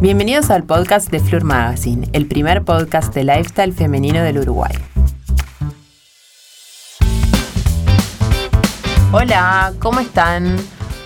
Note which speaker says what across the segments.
Speaker 1: Bienvenidos al podcast de Fleur Magazine, el primer podcast de lifestyle femenino del Uruguay. Hola, ¿cómo están?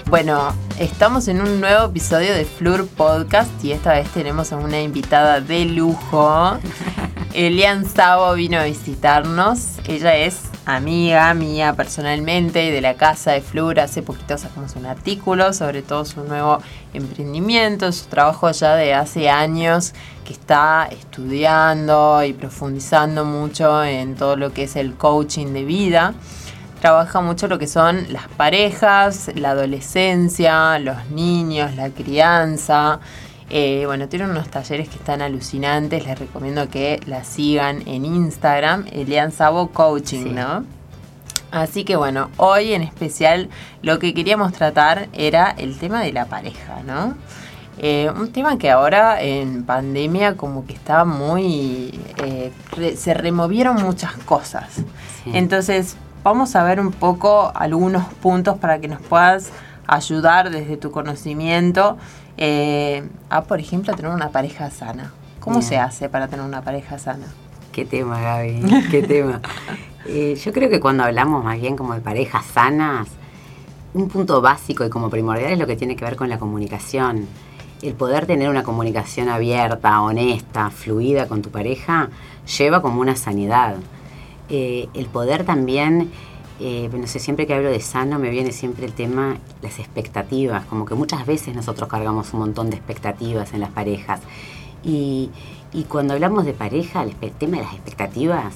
Speaker 1: Bueno, estamos en un nuevo episodio de Fleur Podcast y esta vez tenemos a una invitada de lujo. Elian Sabo vino a visitarnos. Ella es amiga mía personalmente de la casa de Flur. Hace poquito sacamos un artículo sobre todo su nuevo emprendimiento, su trabajo ya de hace años que está estudiando y profundizando mucho en todo lo que es el coaching de vida. Trabaja mucho lo que son las parejas, la adolescencia, los niños, la crianza. Eh, bueno, tiene unos talleres que están alucinantes. Les recomiendo que la sigan en Instagram, Elian Sabo Coaching, ¿no? Así que bueno, hoy en especial lo que queríamos tratar era el tema de la pareja, ¿no? Eh, un tema que ahora en pandemia como que estaba muy... Eh, se removieron muchas cosas. Entonces vamos a ver un poco algunos puntos para que nos puedas ayudar desde tu conocimiento eh, a, por ejemplo, tener una pareja sana. ¿Cómo se hace para tener una pareja sana?
Speaker 2: Qué tema, Gaby, qué tema. Eh, yo creo que cuando hablamos más bien como de parejas sanas, un punto básico y como primordial es lo que tiene que ver con la comunicación. El poder tener una comunicación abierta, honesta, fluida con tu pareja, lleva como una sanidad. Eh, el poder también eh, no sé, siempre que hablo de sano me viene siempre el tema, las expectativas, como que muchas veces nosotros cargamos un montón de expectativas en las parejas. Y, cuando hablamos de pareja, el, tema de las expectativas,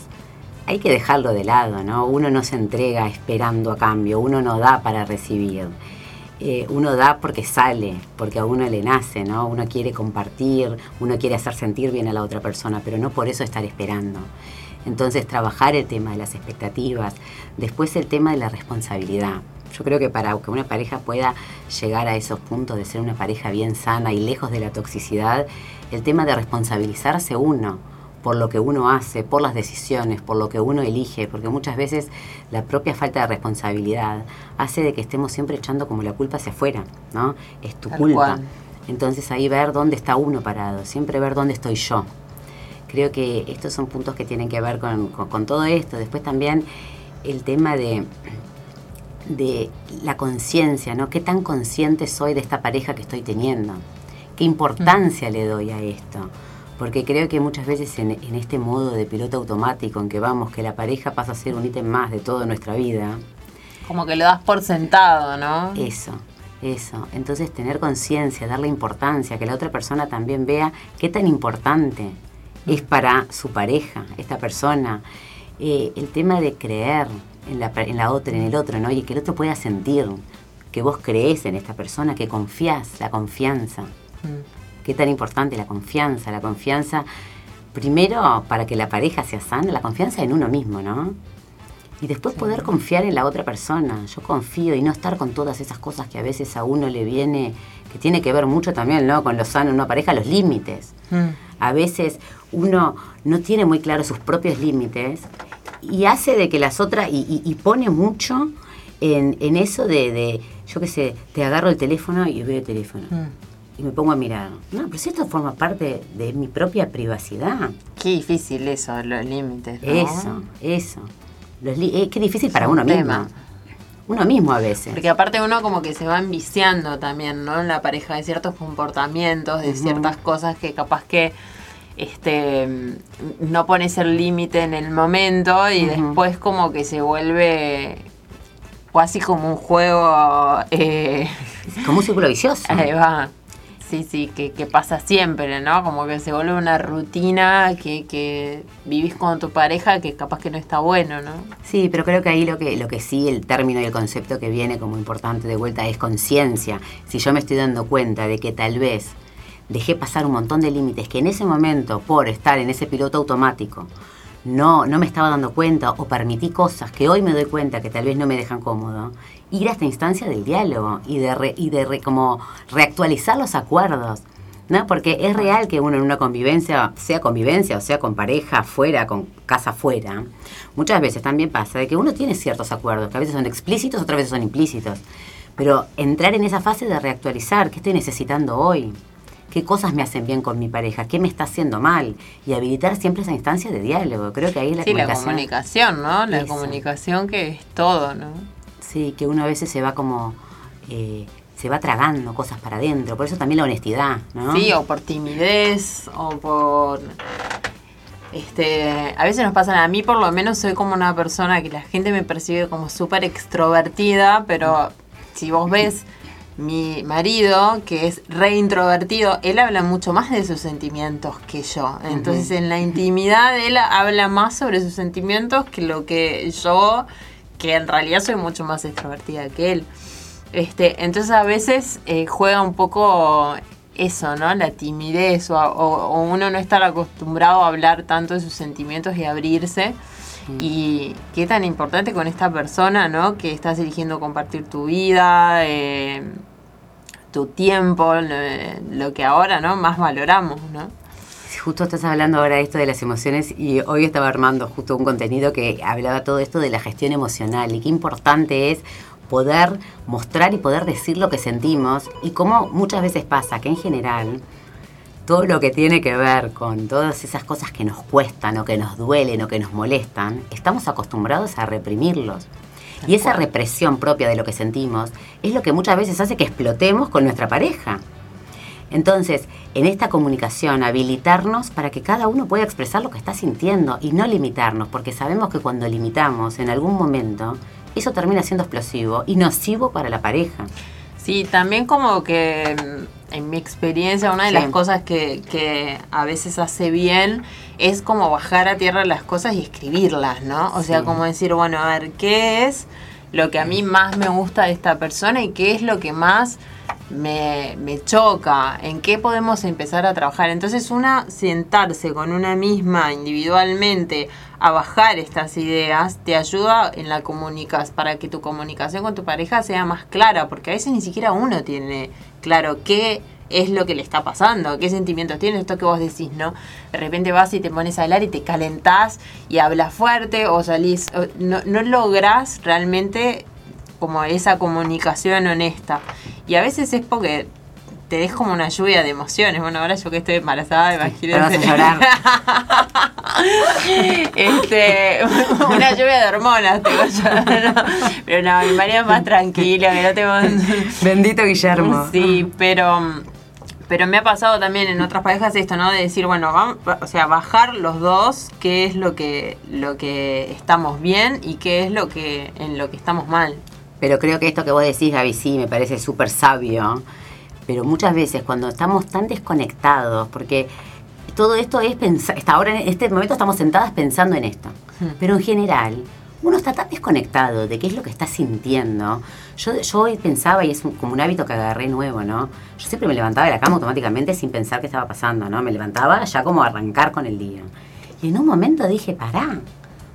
Speaker 2: hay que dejarlo de lado, ¿no? Uno no se entrega esperando a cambio, uno no da para recibir. Eh, uno da porque sale, porque a uno le nace, ¿no? Uno quiere compartir, uno quiere hacer sentir bien a la otra persona, pero no por eso estar esperando. Entonces, trabajar el tema de las expectativas. Después, el tema de la responsabilidad. Yo creo que para que una pareja pueda llegar a esos puntos de ser una pareja bien sana y lejos de la toxicidad, el tema de responsabilizarse uno por lo que uno hace, por las decisiones, por lo que uno elige, porque muchas veces la propia falta de responsabilidad hace de que estemos siempre echando como la culpa hacia afuera, ¿no? Es tu culpa. Entonces ahí ver dónde está uno parado, siempre ver dónde estoy yo. Creo que estos son puntos que tienen que ver con, todo esto. Después también el tema de, de la conciencia, ¿no? ¿Qué tan consciente soy de esta pareja que estoy teniendo? ¿Qué importancia le doy a esto? Porque creo que muchas veces en, en, este modo de piloto automático en que vamos, que la pareja pasa a ser un ítem más de toda nuestra vida.
Speaker 1: Como que lo das por sentado, ¿no?
Speaker 2: Eso, eso. Entonces tener conciencia, darle importancia, que la otra persona también vea qué tan importante es para su pareja, esta persona. Eh, el tema de creer en la, en la otra, en el otro, ¿no? Y que el otro pueda sentir que vos crees en esta persona, que confías, la confianza. Mm. Qué tan importante la confianza, la confianza, primero para que la pareja sea sana, la confianza en uno mismo, ¿no? Y después poder confiar en la otra persona. Yo confío y no estar con todas esas cosas que a veces a uno le viene, que tiene que ver mucho también, ¿no? Con lo sano en una pareja, los límites. Mm. A veces uno no tiene muy claro sus propios límites y hace de que las otras, y, pone mucho en, eso de, yo qué sé, te agarro el teléfono y veo el teléfono. Mm. Y me pongo a mirar. No, pero si esto forma parte de mi propia privacidad.
Speaker 1: Qué difícil eso, los límites.
Speaker 2: Eso, eso. Eh, qué difícil para uno mismo. Uno mismo a veces.
Speaker 1: Porque aparte uno como que se va enviciando también, ¿no? En la pareja de ciertos comportamientos, de ciertas cosas que capaz que este, no pones el límite en el momento y después como que se vuelve casi como un juego... Eh,
Speaker 2: como un círculo vicioso.
Speaker 1: Ahí va. Sí, sí, que, pasa siempre, ¿no? Como que se vuelve una rutina que, que, vivís con tu pareja que capaz que no está bueno, ¿no?
Speaker 2: Sí, pero creo que ahí lo que, lo que sí, el término y el concepto que viene como importante de vuelta es conciencia. Si yo me estoy dando cuenta de que tal vez dejé pasar un montón de límites que en ese momento, por estar en ese piloto automático, no, no me estaba dando cuenta o permití cosas que hoy me doy cuenta que tal vez no me dejan cómodo, ir a esta instancia del diálogo y de, y de como reactualizar los acuerdos. ¿no? Porque es real que uno en una convivencia, sea convivencia o sea con pareja afuera, con casa afuera, muchas veces también pasa de que uno tiene ciertos acuerdos, que a veces son explícitos, otras veces son implícitos. Pero entrar en esa fase de reactualizar, ¿qué estoy necesitando hoy? Qué cosas me hacen bien con mi pareja, qué me está haciendo mal y habilitar siempre esa instancia de diálogo. Creo que ahí la
Speaker 1: sí,
Speaker 2: comunicación.
Speaker 1: la comunicación, ¿no? La comunicación que es todo, ¿no?
Speaker 2: Sí, que uno a veces se va como eh, se va tragando cosas para adentro, por eso también la honestidad, ¿no?
Speaker 1: Sí, o por timidez o por este, a veces nos pasan, a mí por lo menos soy como una persona que la gente me percibe como súper extrovertida, pero si vos ves mi marido, que es re introvertido, él habla mucho más de sus sentimientos que yo. Entonces en la intimidad él habla más sobre sus sentimientos que lo que yo, que en realidad soy mucho más extrovertida que él. Este, entonces a veces eh, juega un poco eso, ¿no? La timidez o, uno no estar acostumbrado a hablar tanto de sus sentimientos y abrirse. Y qué tan importante con esta persona, ¿no? Que estás eligiendo compartir tu vida, eh, tu tiempo, lo, que ahora, ¿no? Más valoramos, ¿no?
Speaker 2: Justo estás hablando ahora de esto de las emociones y hoy estaba armando justo un contenido que hablaba todo esto de la gestión emocional y qué importante es poder mostrar y poder decir lo que sentimos y cómo muchas veces pasa que en general todo lo que tiene que ver con todas esas cosas que nos cuestan o que nos duelen o que nos molestan, estamos acostumbrados a reprimirlos. Y esa represión propia de lo que sentimos es lo que muchas veces hace que explotemos con nuestra pareja. Entonces, en esta comunicación, habilitarnos para que cada uno pueda expresar lo que está sintiendo y no limitarnos, porque sabemos que cuando limitamos en algún momento, eso termina siendo explosivo y nocivo para la pareja.
Speaker 1: Sí, también como que mm, en mi experiencia una de las cosas que, a veces hace bien es como bajar a tierra las cosas y escribirlas, ¿no? O sea, como decir, bueno, a ver, ¿qué es lo que a mí más me gusta de esta persona y qué es lo que más me, me, choca, en qué podemos empezar a trabajar. Entonces, una, sentarse con una misma individualmente a bajar estas ideas te ayuda en la comunicación, para que tu comunicación con tu pareja sea más clara, porque a veces ni siquiera uno tiene claro qué es lo que le está pasando, qué sentimientos tiene, esto que vos decís, ¿no? De repente vas y te pones a hablar y te calentás y hablas fuerte o salís, no, no lográs realmente como esa comunicación honesta. Y a veces es porque te des como una lluvia de emociones. Bueno, ahora yo que estoy embarazada, imagínate.
Speaker 2: llorar.
Speaker 1: este, una lluvia de hormonas tengo yo. Pero no, mi marido es más tranquilo, que no tengo...
Speaker 2: Bendito Guillermo.
Speaker 1: Sí, pero pero me ha pasado también en otras parejas esto, ¿no? De decir, bueno, vamos, o sea, bajar los dos, qué es lo que, lo que estamos bien y qué es lo que, en lo que estamos mal.
Speaker 2: Pero creo que esto que vos decís, Gaby, sí, me parece súper sabio. Pero muchas veces cuando estamos tan desconectados, porque todo esto es pensar, ahora en este momento estamos sentadas pensando en esto. Hmm. Pero en general, uno está tan desconectado de qué es lo que está sintiendo. Yo, yo hoy pensaba, y es como un hábito que agarré nuevo, ¿no? Yo siempre me levantaba de la cama automáticamente sin pensar qué estaba pasando, ¿no? Me levantaba ya como a arrancar con el día. Y en un momento dije, pará,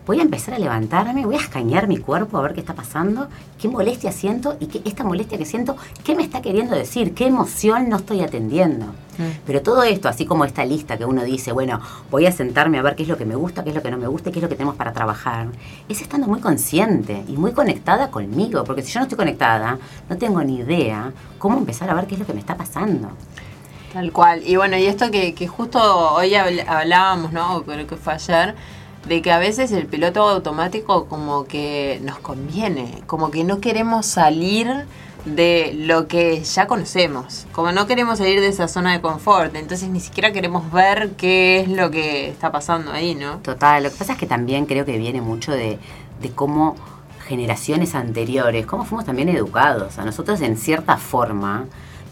Speaker 2: voy a empezar a levantarme, voy a escanear mi cuerpo a ver qué está pasando, qué molestia siento y qué, esta molestia que siento, qué me está queriendo decir, qué emoción no estoy atendiendo. Mm. Pero todo esto, así como esta lista que uno dice, bueno, voy a sentarme a ver qué es lo que me gusta, qué es lo que no me gusta, qué es lo que tenemos para trabajar, es estando muy consciente y muy conectada conmigo, porque si yo no estoy conectada, no tengo ni idea cómo empezar a ver qué es lo que me está pasando.
Speaker 1: Tal cual. Y bueno, y esto que, que justo hoy hablábamos, ¿no? Creo que fue ayer, de que a veces el piloto automático como que nos conviene, como que no queremos salir de lo que ya conocemos, como no queremos salir de esa zona de confort, entonces ni siquiera queremos ver qué es lo que está pasando ahí, ¿no?
Speaker 2: Total, lo que pasa es que también creo que viene mucho de, de cómo generaciones anteriores, cómo fuimos también educados, a nosotros en cierta forma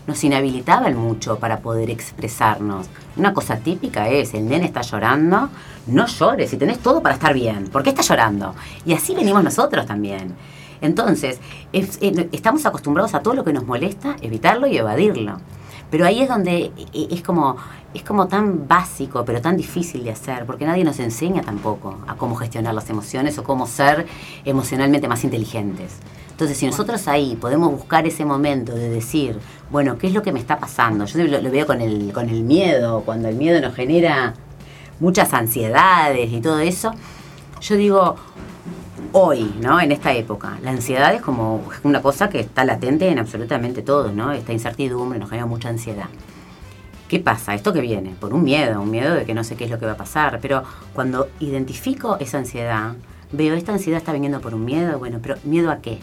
Speaker 2: nos inhabilitaban mucho para poder expresarnos. Una cosa típica es, el nene está llorando, no llores y tenés todo para estar bien. ¿Por qué está llorando? Y así venimos nosotros también. Entonces, eh, estamos acostumbrados a todo lo que nos molesta, evitarlo y evadirlo. Pero ahí es donde eh, es como, es como tan básico, pero tan difícil de hacer, porque nadie nos enseña tampoco a cómo gestionar las emociones o cómo ser emocionalmente más inteligentes. Entonces, si nosotros ahí podemos buscar ese momento de decir, bueno, ¿qué es lo que me está pasando? Yo lo, veo con el, con el miedo, cuando el miedo nos genera muchas ansiedades y todo eso. Yo digo, hoy, ¿no? En esta época, la ansiedad es como una cosa que está latente en absolutamente todo, ¿no? Esta incertidumbre nos genera mucha ansiedad. ¿Qué pasa? Esto que viene, por un miedo, un miedo de que no sé qué es lo que va a pasar, pero cuando identifico esa ansiedad, veo, esta ansiedad está viniendo por un miedo, bueno, pero ¿miedo a qué?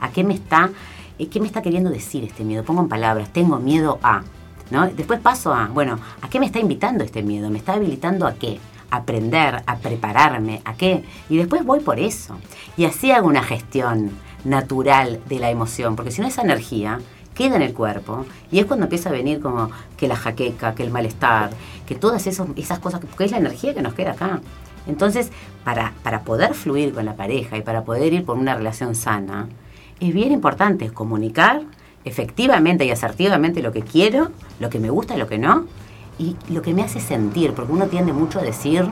Speaker 2: ¿A qué me está, eh, qué me está queriendo decir este miedo? Pongo en palabras, tengo miedo a, ¿no? Después paso a, bueno, ¿a qué me está invitando este miedo? ¿Me está habilitando a qué? Aprender, a prepararme, ¿a qué? Y después voy por eso. Y así hago una gestión natural de la emoción, porque si no esa energía queda en el cuerpo y es cuando empieza a venir como que la jaqueca, que el malestar, que todas esos, esas cosas, porque es la energía que nos queda acá. Entonces, para, para poder fluir con la pareja y para poder ir por una relación sana, es bien importante comunicar efectivamente y asertivamente lo que quiero, lo que me gusta lo que no, y lo que me hace sentir, porque uno tiende mucho a decir,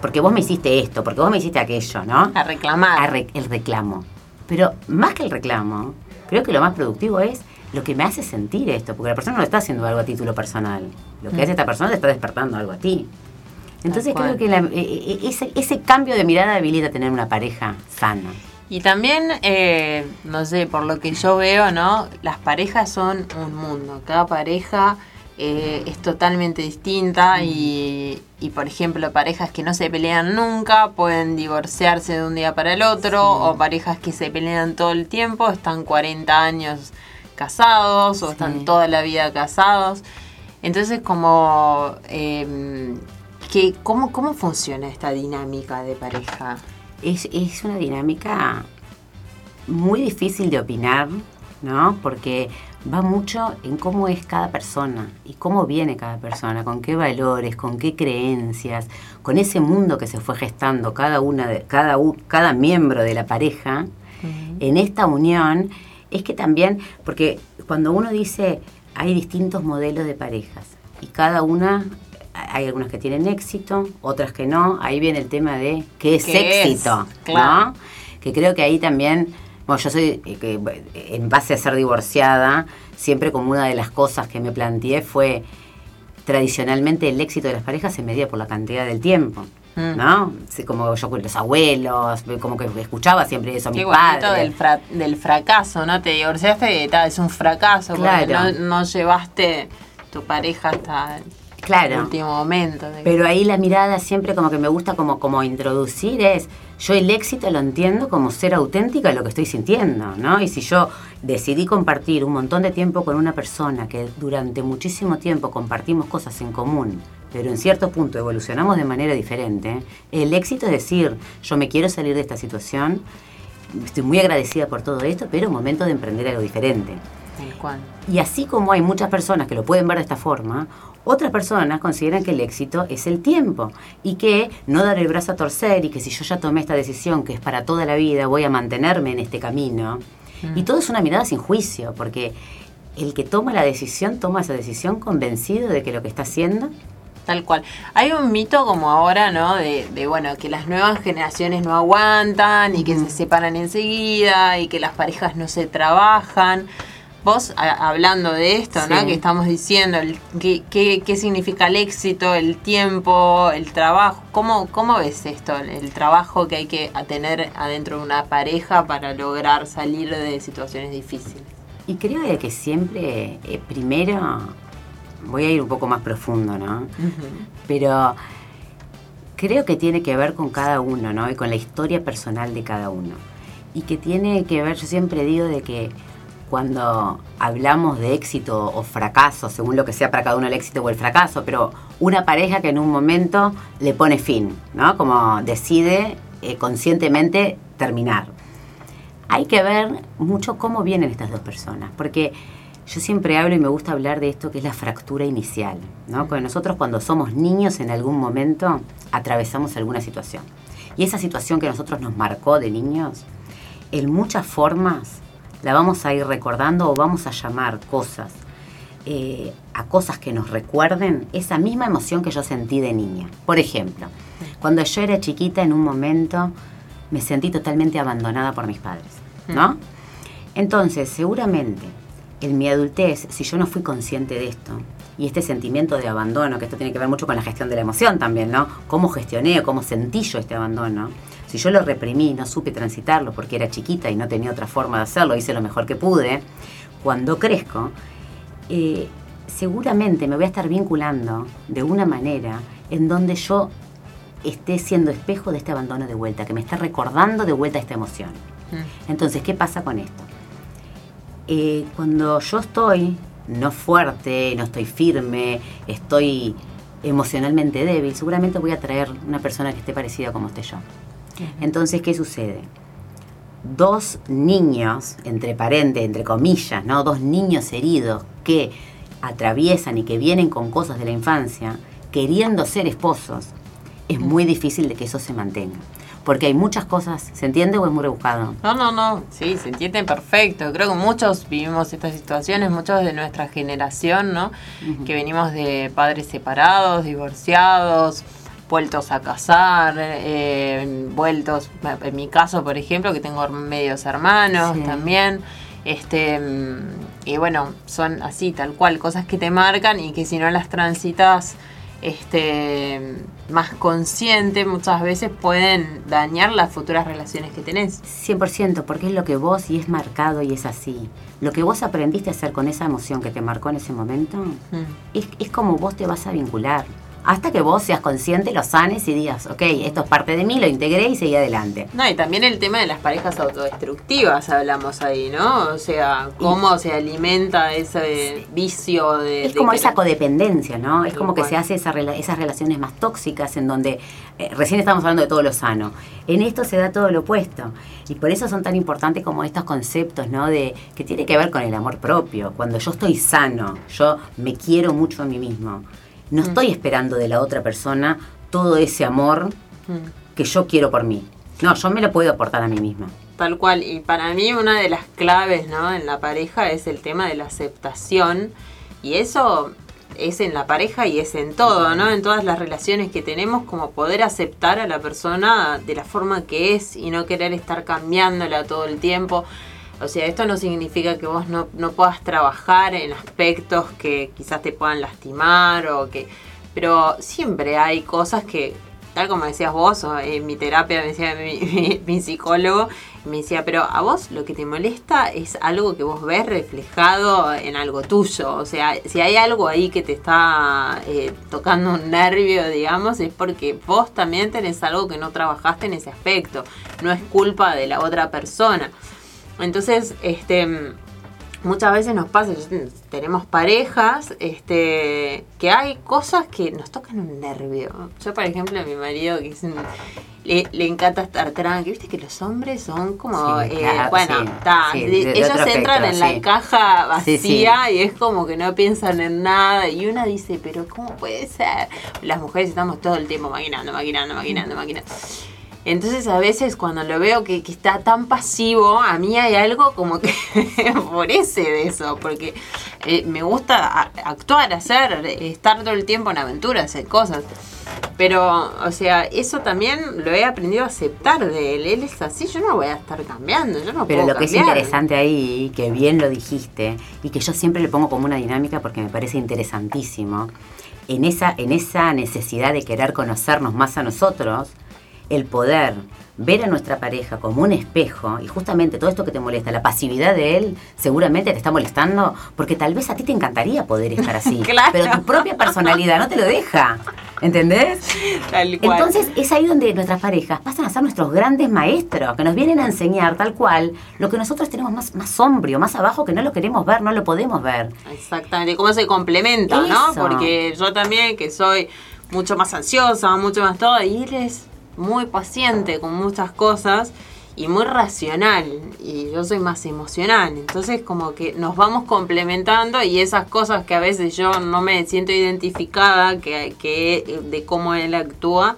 Speaker 2: porque vos me hiciste esto, porque vos me hiciste aquello, ¿no?
Speaker 1: A reclamar.
Speaker 2: el reclamo. Pero más que el reclamo, creo que lo más productivo es lo que me hace sentir esto, porque la persona no está haciendo algo a título personal. Lo que mm. hace esta persona te está despertando algo a ti. Entonces creo que e, e, ese, ese, cambio de mirada habilita tener una pareja sana.
Speaker 1: Y también, eh, no sé, por lo que yo veo, ¿no? Las parejas son un mundo. Cada pareja eh, es totalmente distinta y, y, por ejemplo, parejas que no se pelean nunca pueden divorciarse de un día para el otro o parejas que se pelean todo el tiempo, están 40 años casados o están toda la vida casados. Entonces, como, eh, que, ¿cómo, ¿cómo funciona esta dinámica de pareja?
Speaker 2: Es, es una dinámica muy difícil de opinar, ¿no? Porque va mucho en cómo es cada persona y cómo viene cada persona, con qué valores, con qué creencias, con ese mundo que se fue gestando cada una de cada cada miembro de la pareja en esta unión es que también, porque cuando uno dice hay distintos modelos de parejas y cada una, hay algunas que tienen éxito, otras que no, ahí viene el tema de qué es éxito, ¿no? Que creo que ahí también, bueno, yo soy, eh, en base a ser divorciada, siempre como una de las cosas que me planteé fue, tradicionalmente el éxito de las parejas se medía por la cantidad del tiempo. Mm. ¿no? como yo con los abuelos, como que escuchaba siempre eso a mi
Speaker 1: padre. Del, del fracaso, ¿no? Te divorciaste y es un fracaso porque no, llevaste tu pareja hasta el último momento.
Speaker 2: Pero ahí la mirada siempre como que me gusta como, como introducir es, yo el éxito lo entiendo como ser auténtica de lo que estoy sintiendo, ¿no? Y si yo decidí compartir un montón de tiempo con una persona que durante muchísimo tiempo compartimos cosas en común, pero en cierto punto evolucionamos de manera diferente, el éxito es decir, yo me quiero salir de esta situación, estoy muy agradecida por todo esto, pero momento de emprender algo diferente. Y así como hay muchas personas que lo pueden ver de esta forma, otras personas consideran que el éxito es el tiempo y que no dar el brazo a torcer y que si yo ya tomé esta decisión que es para toda la vida, voy a mantenerme en este camino. Y mm. todo es una mirada sin juicio, porque el que toma la decisión toma esa decisión convencido de que lo que está haciendo
Speaker 1: Tal cual. Hay un mito como ahora, ¿no? De, de, bueno, que las nuevas generaciones no aguantan y que se separan enseguida y que las parejas no se trabajan. Vos, hablando de esto, ¿no? Que estamos diciendo, el, qué, qué, significa el éxito, el tiempo, el trabajo. ¿Cómo, ¿Cómo ves esto? El, trabajo que hay que tener adentro de una pareja para lograr salir de situaciones difíciles.
Speaker 2: Y creo que siempre, eh, primero, voy a ir un poco más profundo, ¿no? Pero creo que tiene que ver con cada uno, ¿no? Y con la historia personal de cada uno. Y que tiene que ver, yo siempre digo de que cuando hablamos de éxito o fracaso, según lo que sea para cada uno el éxito o el fracaso, pero una pareja que en un momento le pone fin, ¿no? Como decide eh, conscientemente terminar. Hay que ver mucho cómo vienen estas dos personas, porque yo siempre hablo y me gusta hablar de esto que es la fractura inicial, ¿no? Porque nosotros cuando somos niños en algún momento atravesamos alguna situación. Y esa situación que nosotros nos marcó de niños, en muchas formas la vamos a ir recordando o vamos a llamar cosas eh, a cosas que nos recuerden esa misma emoción que yo sentí de niña. Por ejemplo, cuando yo era chiquita en un momento me sentí totalmente abandonada por mis padres, ¿no? Mm. Entonces, seguramente en mi adultez, si yo no fui consciente de esto, y este sentimiento de abandono, que esto tiene que ver mucho con la gestión de la emoción también, ¿no? Cómo gestioné o cómo sentí yo este abandono. Si yo lo reprimí, no supe transitarlo porque era chiquita y no tenía otra forma de hacerlo, hice lo mejor que pude, cuando crezco, eh, seguramente me voy a estar vinculando de una manera en donde yo esté siendo espejo de este abandono de vuelta, que me está recordando de vuelta esta emoción. Mm. Entonces, ¿qué pasa con esto? Eh, cuando yo estoy no fuerte, no estoy firme, estoy emocionalmente débil, seguramente voy a traer una persona que esté parecida como esté yo. Entonces, ¿qué sucede? Dos niños, entre paréntesis, entre comillas, ¿no? Dos niños heridos que atraviesan y que vienen con cosas de la infancia, queriendo ser esposos, es muy difícil de que eso se mantenga. Porque hay muchas cosas, ¿se entiende o es muy rebuscado?
Speaker 1: No, no, no, sí, se entiende perfecto. Creo que muchos vivimos estas situaciones, muchos de nuestra generación, ¿no? Que venimos de padres separados, divorciados, vueltos a casar, eh, vueltos, en mi caso, por ejemplo, que tengo medios hermanos también. Este, y bueno, son así, tal cual, cosas que te marcan y que si no las transitas este, más consciente, muchas veces pueden dañar las futuras relaciones que tenés.
Speaker 2: 100%, porque es lo que vos y es marcado y es así. Lo que vos aprendiste a hacer con esa emoción que te marcó en ese momento, es, es como vos te vas a vincular hasta que vos seas consciente, lo sanes y digas, ok, esto es parte de mí, lo integré y seguí adelante.
Speaker 1: No, y también el tema de las parejas autodestructivas hablamos ahí, ¿no? O sea, cómo se alimenta ese vicio de...
Speaker 2: Es como esa codependencia, ¿no? Es como que se hace esas relaciones más tóxicas en donde eh, recién estamos hablando de todo lo sano. En esto se da todo lo opuesto. Y por eso son tan importantes como estos conceptos, ¿no? De que tiene que ver con el amor propio. Cuando yo estoy sano, yo me quiero mucho a mí mismo no mm. estoy esperando de la otra persona todo ese amor mm. que yo quiero por mí. No, yo me lo puedo aportar a mí misma.
Speaker 1: Tal cual. Y para mí una de las claves ¿no? en la pareja es el tema de la aceptación. Y eso es en la pareja y es en todo, ¿no? En todas las relaciones que tenemos, como poder aceptar a la persona de la forma que es y no querer estar cambiándola todo el tiempo. O sea, esto no significa que vos no, no puedas trabajar en aspectos que quizás te puedan lastimar o que... Pero siempre hay cosas que, tal como decías vos, en mi terapia me decía mi, psicólogo, me decía, pero a vos lo que te molesta es algo que vos ves reflejado en algo tuyo. O sea, si hay algo ahí que te está eh, tocando un nervio, digamos, es porque vos también tenés algo que no trabajaste en ese aspecto. No es culpa de la otra persona. Entonces, este, muchas veces nos pasa, tenemos parejas, este, que hay cosas que nos tocan un nervio. Yo, por ejemplo, a mi marido, que es le, encanta estar tranquilo, viste que los hombres son como, eh, bueno, ellos entran en la caja vacía y es como que no piensan en nada y una dice, pero ¿cómo puede ser? Las mujeres estamos todo el tiempo maquinando, maquinando, maquinando, maquinando. Entonces a veces cuando lo veo que, está tan pasivo, a mí hay algo como que me favorece de eso, porque eh, me gusta actuar, hacer, estar todo el tiempo en aventuras, hacer cosas. Pero, o sea, eso también lo he aprendido a aceptar de él. Él es así, yo no voy a estar cambiando, yo no
Speaker 2: Pero
Speaker 1: lo
Speaker 2: que es interesante ahí, que bien lo dijiste, y que yo siempre le pongo como una dinámica porque me parece interesantísimo, en esa, en esa necesidad de querer conocernos más a nosotros, el poder ver a nuestra pareja como un espejo y justamente todo esto que te molesta, la pasividad de él, seguramente te está molestando porque tal vez a ti te encantaría poder estar así, pero tu propia personalidad no te lo deja. ¿Entendés? Entonces es ahí donde nuestras parejas pasan a ser nuestros grandes maestros, que nos vienen a enseñar tal cual lo que nosotros tenemos más, más sombrio, más abajo, que no lo queremos ver, no lo podemos ver.
Speaker 1: Exactamente, cómo se complementa, ¿no? Porque yo también que soy mucho más ansiosa, mucho más todo, y él es muy paciente con muchas cosas y muy racional y yo soy más emocional entonces como que nos vamos complementando y esas cosas que a veces yo no me siento identificada que, que de cómo él actúa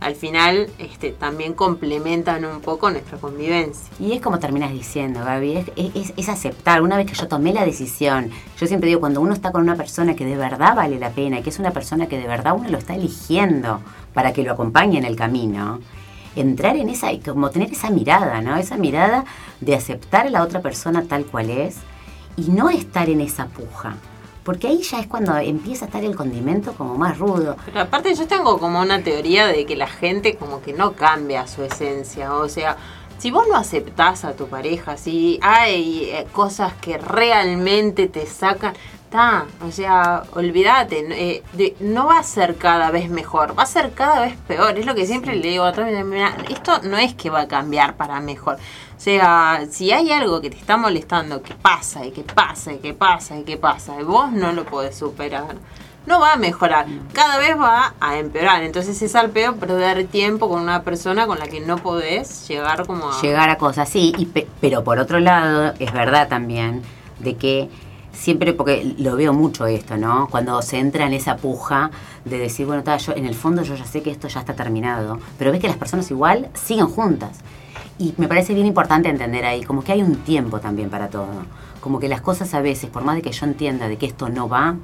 Speaker 1: al final este, también complementan un poco nuestra convivencia.
Speaker 2: Y es como terminas diciendo, Gaby, es, es, aceptar, una vez que yo tomé la decisión, yo siempre digo, cuando uno está con una persona que de verdad vale la pena, que es una persona que de verdad uno lo está eligiendo, para que lo acompañe en el camino, entrar en esa, como tener esa mirada, ¿no? Esa mirada de aceptar a la otra persona tal cual es y no estar en esa puja. Porque ahí ya es cuando empieza a estar el condimento como más rudo.
Speaker 1: Aparte yo tengo como una teoría de que la gente como que no cambia su esencia. O sea, si vos no aceptás a tu pareja, si hay eh, cosas que realmente te sacan, está. O sea, olvídate, eh, de- no va a ser cada vez mejor, va a ser cada vez peor. Es lo que siempre le digo a todos, esto no es que va a cambiar para mejor. O sea, si hay algo que te está molestando, que pasa y que pasa y que pasa y que pasa, y vos no lo podés superar, no va a mejorar, cada vez va a empeorar. Entonces es al peor perder tiempo con una persona con la que no podés llegar como a...
Speaker 2: llegar a cosas, sí, y pe- pero por otro lado, es verdad también de que siempre, porque lo veo mucho esto, ¿no? Cuando se entra en esa puja de decir, bueno, ta, yo en el fondo yo ya sé que esto ya está terminado, pero ves que las personas igual siguen juntas. Y me parece bien importante entender ahí, como que hay un tiempo también para todo. Como que las cosas a veces, por más de que yo entienda de que esto no va,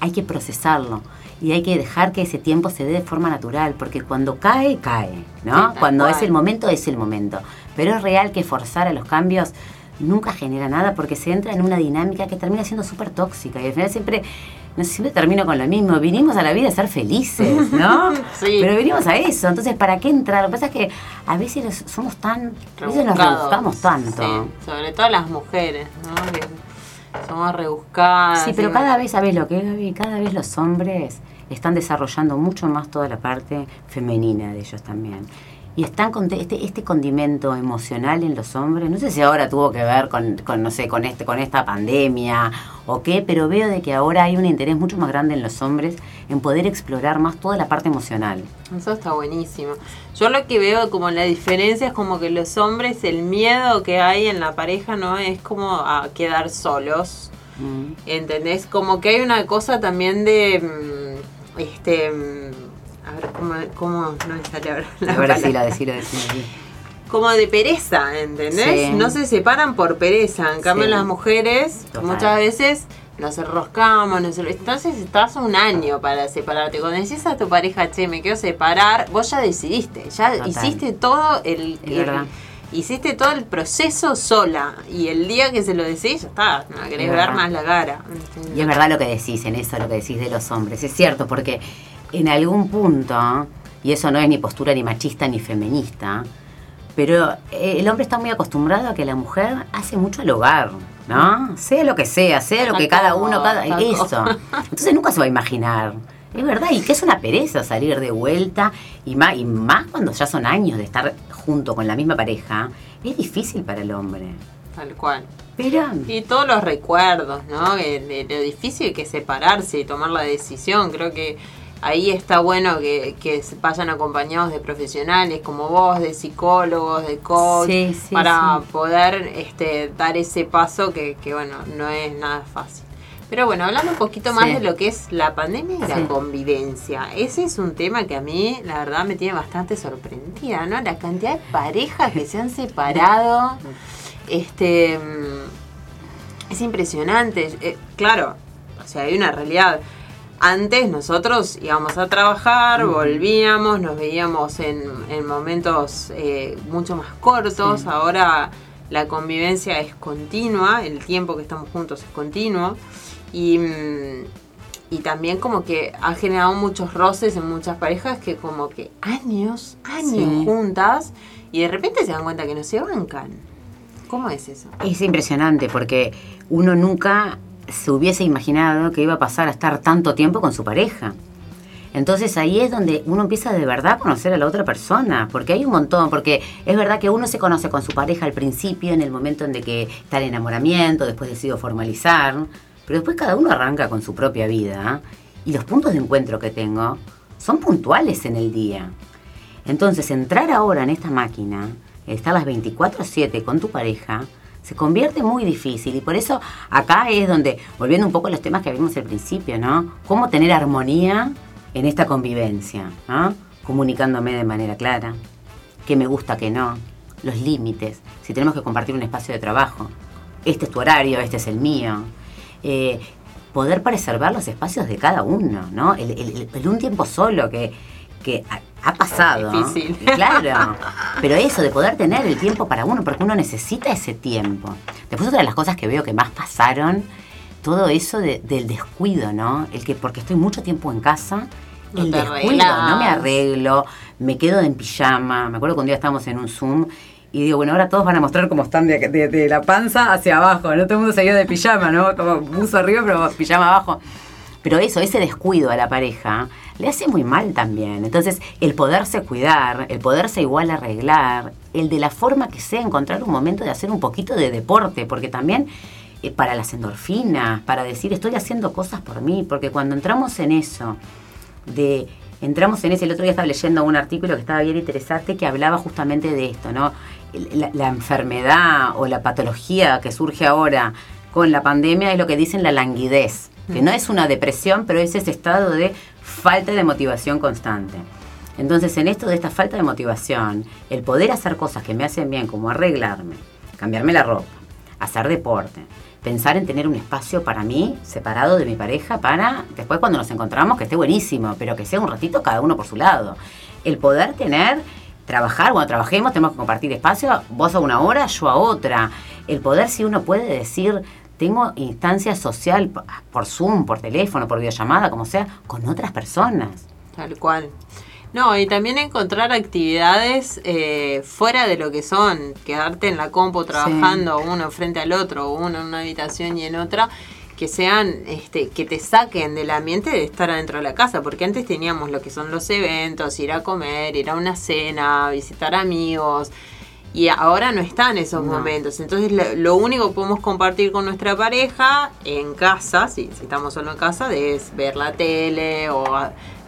Speaker 2: hay que procesarlo y hay que dejar que ese tiempo se dé de forma natural, porque cuando cae, cae,
Speaker 1: Sí,
Speaker 2: ¿no?
Speaker 1: tal
Speaker 2: cuando
Speaker 1: cual.
Speaker 2: es el momento, es el momento. Pero es real que forzar a los cambios nunca genera nada porque se entra en una dinámica que termina siendo súper tóxica y al final siempre, no sé, siempre termino con lo mismo. Vinimos a la vida a ser felices, ¿no?
Speaker 1: Sí.
Speaker 2: Pero venimos a eso, entonces ¿para qué entrar? Lo que pasa es que a veces somos tan, a veces nos rebuscamos tanto.
Speaker 1: Sí, sobre todo las mujeres, ¿no? Que somos rebuscadas.
Speaker 2: Sí, pero cada vez, ¿sabes lo que es, Gaby? Cada vez los hombres están desarrollando mucho más toda la parte femenina de ellos también. Y están con te- este, este condimento emocional en los hombres, no sé si ahora tuvo que ver con, con, no sé, con este, con esta pandemia o qué, pero veo de que ahora hay un interés mucho más grande en los hombres en poder explorar más toda la parte emocional.
Speaker 1: Eso está buenísimo. Yo lo que veo como la diferencia es como que los hombres, el miedo que hay en la pareja no es como a quedar solos.
Speaker 2: Mm.
Speaker 1: ¿Entendés? Como que hay una cosa también de. mm, Este. A ver, ¿cómo, cómo no me sale ahora la
Speaker 2: Ahora
Speaker 1: palabra?
Speaker 2: sí, la decilo, decilo. sí.
Speaker 1: como de pereza, ¿entendés?
Speaker 2: Sí.
Speaker 1: No se separan por pereza. En cambio,
Speaker 2: Sí.
Speaker 1: las mujeres
Speaker 2: Total.
Speaker 1: muchas veces nos enroscamos, nos... entonces estás un año para separarte. Cuando decís a tu pareja, che, me quiero separar, vos ya decidiste, ya
Speaker 2: Total.
Speaker 1: hiciste todo el, hiciste todo el proceso sola. Y el día que se lo decís, ya está, no querés ver más la cara.
Speaker 2: Y es verdad lo que decís en eso, lo que decís de los hombres. Es cierto, porque en algún punto, y eso no es ni postura ni machista ni feminista, pero eh, el hombre está muy acostumbrado a que la mujer hace mucho al hogar, ¿no? Sea lo que sea, sea lo que cada uno, cada eso. Entonces nunca se va a imaginar. Es verdad, y que es una pereza salir de vuelta, y más, y más cuando ya son años de estar junto con la misma pareja, es difícil para el hombre.
Speaker 1: Tal cual.
Speaker 2: Pero
Speaker 1: Y todos los recuerdos, ¿no? De, de lo difícil que es separarse y tomar la decisión. Creo que ahí está bueno que, que se vayan acompañados de profesionales como vos, de psicólogos, de coach,
Speaker 2: Sí, sí,
Speaker 1: para
Speaker 2: sí.
Speaker 1: poder este, dar ese paso que, que, bueno, no es nada fácil. Pero bueno, hablando un poquito más de lo que es la pandemia y la convivencia. Ese es un tema que a mí, la verdad, me tiene bastante sorprendida, ¿no? La cantidad de parejas que se han separado. Este. mm, Es impresionante. Eh, claro, o sea, hay una realidad. Antes nosotros íbamos a trabajar, volvíamos, nos veíamos en, en momentos eh, mucho más cortos.
Speaker 2: Sí.
Speaker 1: Ahora la convivencia es continua, el tiempo que estamos juntos es continuo. Y, mm, y también como que ha generado muchos roces en muchas parejas que como que años, años
Speaker 2: Sí.
Speaker 1: juntas y de repente se dan cuenta que no se bancan. ¿Cómo es eso?
Speaker 2: Es impresionante porque uno nunca se hubiese imaginado que iba a pasar a estar tanto tiempo con su pareja. Entonces ahí es donde uno empieza de verdad a conocer a la otra persona, porque hay un montón, porque es verdad que uno se conoce con su pareja al principio, en el momento en que está el enamoramiento, después decidió formalizar, pero después cada uno arranca con su propia vida y los puntos de encuentro que tengo son puntuales en el día. Entonces, entrar ahora en esta máquina, estar las 24/7 con tu pareja, se convierte muy difícil. Y por eso acá es donde, volviendo un poco a los temas que vimos al principio, ¿no? Cómo tener armonía en esta convivencia. Comunicándome de manera clara, qué me gusta, qué no, los límites, si tenemos que compartir un espacio de trabajo, este es tu horario, este es el mío. Eh, poder preservar los espacios de cada uno, ¿no? El- el un tiempo solo que, que ha, pasado.
Speaker 1: Difícil.
Speaker 2: Claro. Pero eso, de poder tener el tiempo para uno, porque uno necesita ese tiempo. Después otra de las cosas que veo que más pasaron, todo eso de- del descuido, ¿no? El que porque estoy mucho tiempo en casa,
Speaker 1: No
Speaker 2: el descuido, no me arreglo, me quedo en pijama. Me acuerdo que un día estábamos en un Zoom y digo, bueno, ahora todos van a mostrar cómo están de, de, la panza hacia abajo, no todo el mundo se de pijama, ¿no? Como buzo arriba, pero pijama abajo. Pero eso, ese descuido a la pareja, le hace muy mal también. Entonces, el poderse cuidar, el poderse igual arreglar, el de la forma que sea, encontrar un momento de hacer un poquito de deporte, porque también eh, para las endorfinas, para decir estoy haciendo cosas por mí, porque cuando entramos en eso, de entramos en ese, el otro día estaba leyendo un artículo que estaba bien interesante que hablaba justamente de esto, ¿no? La, enfermedad o la patología que surge ahora con la pandemia es lo que dicen la languidez, que no es una depresión, pero es ese estado de falta de motivación constante. Entonces, en esto de esta falta de motivación, el poder hacer cosas que me hacen bien, como arreglarme, cambiarme la ropa, hacer deporte, pensar en tener un espacio para mí, separado de mi pareja, para después cuando nos encontramos que esté buenísimo, pero que sea un ratito cada uno por su lado. El poder tener, trabajar, cuando trabajemos tenemos que compartir espacio, vos a una hora, yo a otra. El poder si uno puede decir, tengo instancia social por Zoom, por teléfono, por videollamada, como sea, con otras personas.
Speaker 1: Tal cual. No, y también encontrar actividades eh, fuera de lo que son, quedarte en la compu trabajando uno frente al otro, uno en una habitación y en otra, que sean, este, que te saquen del ambiente de estar adentro de la casa, porque antes teníamos lo que son los eventos, ir a comer, ir a una cena, visitar amigos, y ahora no están esos momentos. Entonces lo, único que podemos compartir con nuestra pareja en casa, si, si estamos solo en casa, es ver la tele o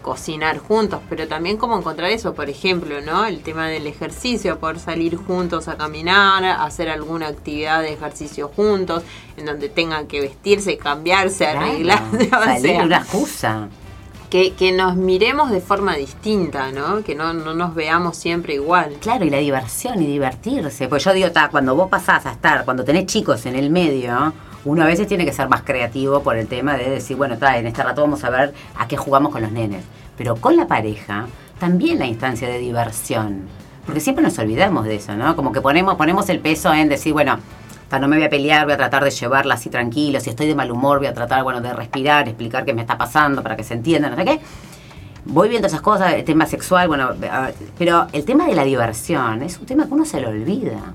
Speaker 1: cocinar juntos, pero también cómo encontrar eso, por ejemplo, ¿no? El tema del ejercicio, poder salir juntos a caminar, hacer alguna actividad de ejercicio juntos, en donde tengan que vestirse, cambiarse, arreglarse.
Speaker 2: Salir una excusa.
Speaker 1: Que, nos miremos de forma distinta, ¿no? Que no, no, nos veamos siempre igual.
Speaker 2: Claro, y la diversión y divertirse. Pues yo digo, ta, cuando vos pasás a estar, cuando tenés chicos en el medio, uno a veces tiene que ser más creativo por el tema de decir, bueno, está, en este rato vamos a ver a qué jugamos con los nenes. Pero con la pareja, también la instancia de diversión. Porque siempre nos olvidamos de eso, ¿no? Como que ponemos, ponemos el peso en decir, bueno, no me voy a pelear, voy a tratar de llevarla así tranquilo, si estoy de mal humor, voy a tratar, bueno, de respirar, explicar qué me está pasando para que se entienda, no sé qué. Voy viendo esas cosas, el tema sexual, bueno, pero el tema de la diversión es un tema que uno se lo olvida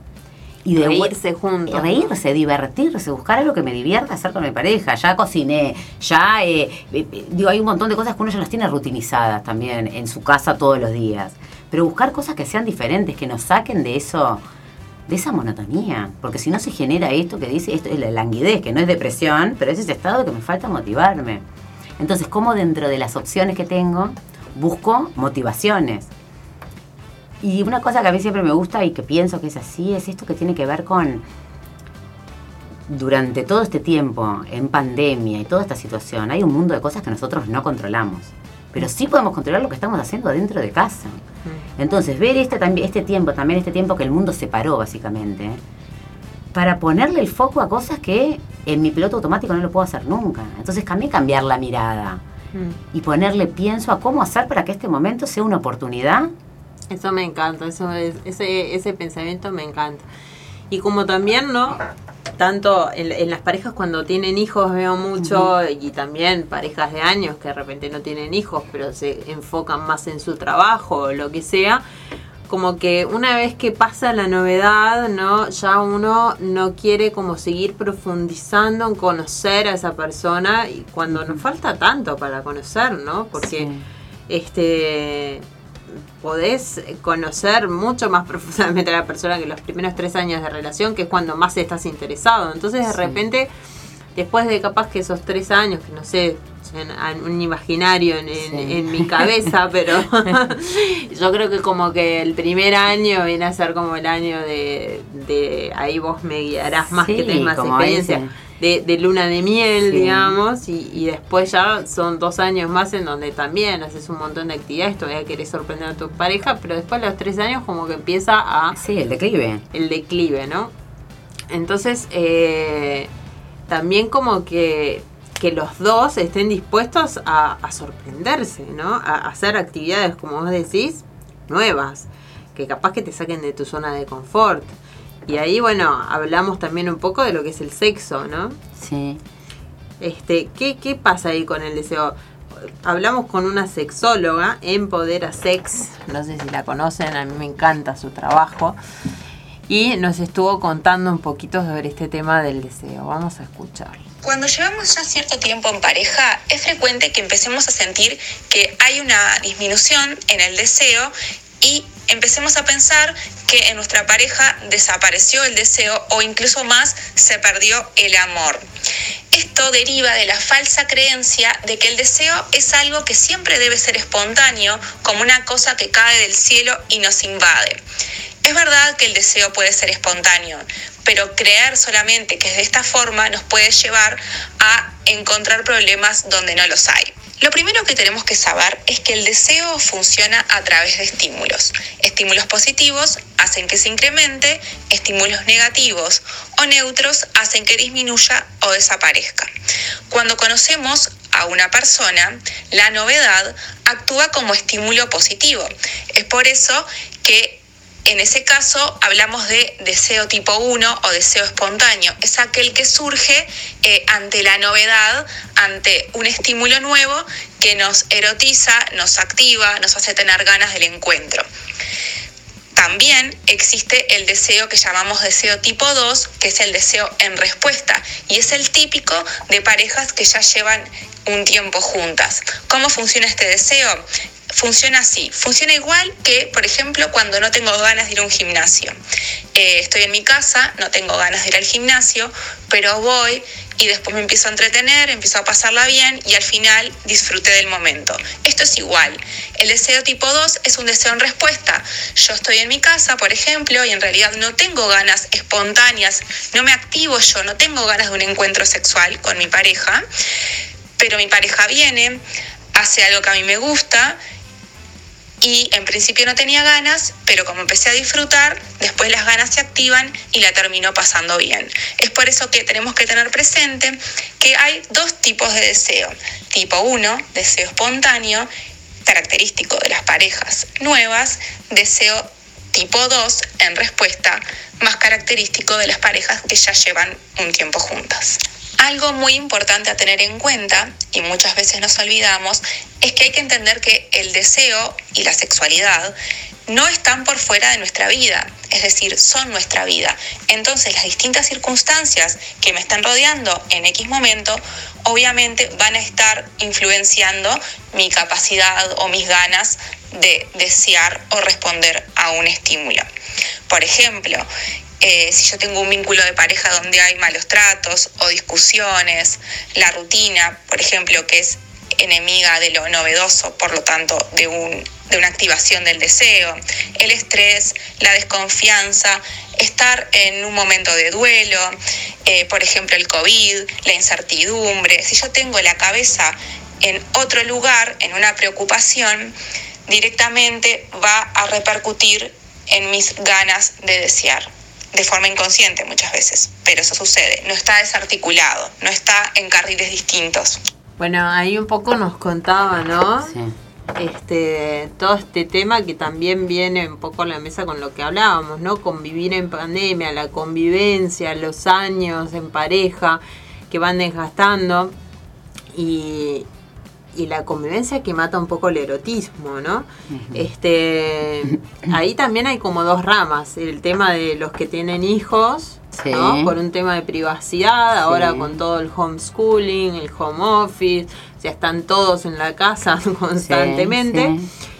Speaker 1: y de reírse juntos.
Speaker 2: Reírse, divertirse, buscar algo que me divierta hacer con mi pareja. Ya cociné, ya, eh, eh, digo, hay un montón de cosas que uno ya las tiene rutinizadas también en su casa todos los días. Pero buscar cosas que sean diferentes, que nos saquen de eso, de esa monotonía. Porque si no se genera esto que dice, esto es la languidez, que no es depresión, pero es ese estado que me falta motivarme. Entonces, ¿cómo dentro de las opciones que tengo busco motivaciones? Y una cosa que a mí siempre me gusta y que pienso que es así es esto que tiene que ver con durante todo este tiempo en pandemia y toda esta situación hay un mundo de cosas que nosotros no controlamos. Pero sí podemos controlar lo que estamos haciendo dentro de casa. Mm. Entonces, ver este, este tiempo, también este tiempo que el mundo se paró básicamente, para ponerle el foco a cosas que en mi piloto automático no lo puedo hacer nunca. Entonces, también cambiar la mirada mm. y ponerle pienso a cómo hacer para que este momento sea una oportunidad
Speaker 1: eso me encanta, eso ese, ese pensamiento me encanta. Y como también, ¿no? Tanto en, las parejas cuando tienen hijos veo mucho y también parejas de años que de repente no tienen hijos pero se enfocan más en su trabajo o lo que sea, como que una vez que pasa la novedad, ¿no? Ya uno no quiere como seguir profundizando en conocer a esa persona y cuando nos falta tanto para conocer, ¿no? Porque este podés conocer mucho más profundamente a la persona que los primeros tres años de relación, que es cuando más estás interesado. Entonces, de repente, después de capaz que esos tres años, que no sé, un imaginario en, mi cabeza, pero yo creo que como que el primer año viene a ser como el año de, ahí vos me guiarás más que tengas más experiencia de, luna de miel, digamos, y, después ya son dos años más en donde también haces un montón de actividades, todavía querés sorprender a tu pareja, pero después de los tres años como que empieza a...
Speaker 2: Sí, el declive.
Speaker 1: El declive, ¿no? Entonces, eh, también como que, que los dos estén dispuestos a, a sorprenderse, ¿no? A, hacer actividades, como vos decís, nuevas, que capaz que te saquen de tu zona de confort. Y ahí, bueno, hablamos también un poco de lo que es el sexo, ¿no?
Speaker 2: Sí.
Speaker 1: Este, ¿qué, qué pasa ahí con el deseo? Hablamos con una sexóloga, Empodera Sex, no sé si la conocen, a mí me encanta su trabajo. y nos estuvo contando un poquito sobre este tema del deseo. Vamos a escucharlo.
Speaker 3: Cuando llevamos ya cierto tiempo en pareja, es frecuente que empecemos a sentir que hay una disminución en el deseo y empecemos a pensar que en nuestra pareja desapareció el deseo o incluso más se perdió el amor. Esto deriva de la falsa creencia de que el deseo es algo que siempre debe ser espontáneo, como una cosa que cae del cielo y nos invade. Es verdad que el deseo puede ser espontáneo, pero creer solamente que es de esta forma nos puede llevar a encontrar problemas donde no los hay. Lo primero que tenemos que saber es que el deseo funciona a través de estímulos. Estímulos positivos hacen que se incremente, estímulos negativos o neutros hacen que disminuya o desaparezca. Cuando conocemos a una persona, la novedad actúa como estímulo positivo. Es por eso que en ese caso hablamos de deseo tipo 1 o deseo espontáneo. Es aquel que surge eh, ante la novedad, ante un estímulo nuevo que nos erotiza, nos activa, nos hace tener ganas del encuentro. También existe el deseo que llamamos deseo tipo 2, que es el deseo en respuesta, y es el típico de parejas que ya llevan un tiempo juntas. ¿Cómo funciona este deseo? Funciona así. Funciona igual que, por ejemplo, cuando no tengo ganas de ir a un gimnasio. Eh, estoy en mi casa, no tengo ganas de ir al gimnasio, pero voy y después me empiezo a entretener, empiezo a pasarla bien y al final disfruté del momento. Esto es igual. El deseo tipo 2 es un deseo en respuesta. Yo estoy en mi casa, por ejemplo, y en realidad no tengo ganas espontáneas, no me activo yo, no tengo ganas de un encuentro sexual con mi pareja, pero mi pareja viene, hace algo que a mí me gusta y en principio no tenía ganas, pero como empecé a disfrutar, después las ganas se activan y la terminó pasando bien. Es por eso que tenemos que tener presente que hay dos tipos de deseo. Tipo 1, deseo espontáneo, característico de las parejas nuevas, deseo tipo 2, en respuesta, más característico de las parejas que ya llevan un tiempo juntas. Algo muy importante a tener en cuenta, y muchas veces nos olvidamos, es que hay que entender que el deseo y la sexualidad no están por fuera de nuestra vida, es decir, son nuestra vida. Entonces las distintas circunstancias que me están rodeando en X momento, obviamente van a estar influenciando mi capacidad o mis ganas de desear o responder a un estímulo. Por ejemplo, eh, si yo tengo un vínculo de pareja donde hay malos tratos o discusiones, la rutina, por ejemplo, que es enemiga de lo novedoso, por lo tanto, de, una activación del deseo, el estrés, la desconfianza, estar en un momento de duelo, eh, por ejemplo, el COVID, la incertidumbre. Si yo tengo la cabeza en otro lugar, en una preocupación, directamente va a repercutir en mis ganas de desear de forma inconsciente muchas veces, pero eso sucede, no está desarticulado, no está en carriles distintos.
Speaker 1: Bueno, ahí un poco nos contaba, ¿no? Sí. Este, todo este tema que también viene un poco a la mesa con lo que hablábamos, ¿no? Convivir en pandemia, la convivencia, los años en pareja que van desgastando y, y la convivencia que mata un poco el erotismo, ¿no? Este, ahí también hay como dos ramas, el tema de los que tienen hijos, ¿no? Por un tema de privacidad, ahora con todo el homeschooling, el home office, o sea, están todos en la casa constantemente.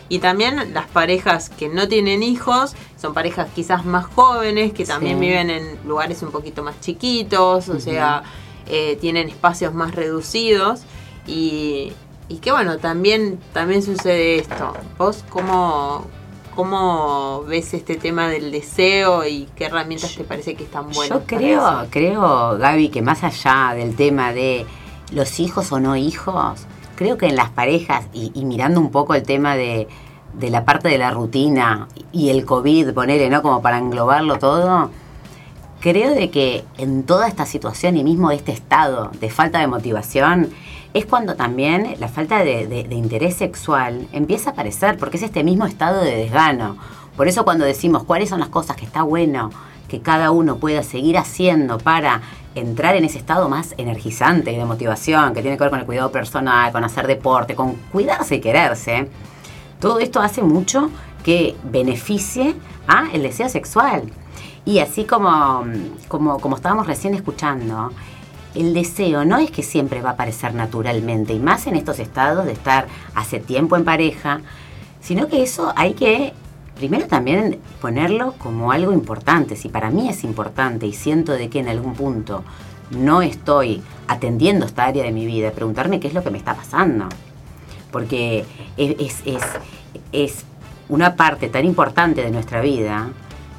Speaker 1: Y también las parejas que no tienen hijos, son parejas quizás más jóvenes, que también viven en lugares un poquito más chiquitos, o sea, eh, tienen espacios más reducidos. Y, y que bueno, también, también sucede esto. ¿Vos cómo, cómo ves este tema del deseo y qué herramientas te parece que están buenas?
Speaker 2: Yo creo, creo, Gaby, que más allá del tema de los hijos o no hijos, creo que en las parejas, y, mirando un poco el tema de, de la parte de la rutina y el COVID, ponerle, ¿no? Como para englobarlo todo, creo de que en toda esta situación y mismo este estado de falta de motivación, es cuando también la falta de, interés sexual empieza a aparecer, porque es este mismo estado de desgano. Por eso cuando decimos cuáles son las cosas que está bueno que cada uno pueda seguir haciendo para entrar en ese estado más energizante y de motivación, que tiene que ver con el cuidado personal, con hacer deporte, con cuidarse y quererse, todo esto hace mucho que beneficie a el deseo sexual. Y así como, como, como estábamos recién escuchando, el deseo no es que siempre va a aparecer naturalmente, y más en estos estados de estar hace tiempo en pareja, sino que eso hay que primero también ponerlo como algo importante. Si para mí es importante y siento de que en algún punto no estoy atendiendo esta área de mi vida, preguntarme qué es lo que me está pasando. Porque es, es, una parte tan importante de nuestra vida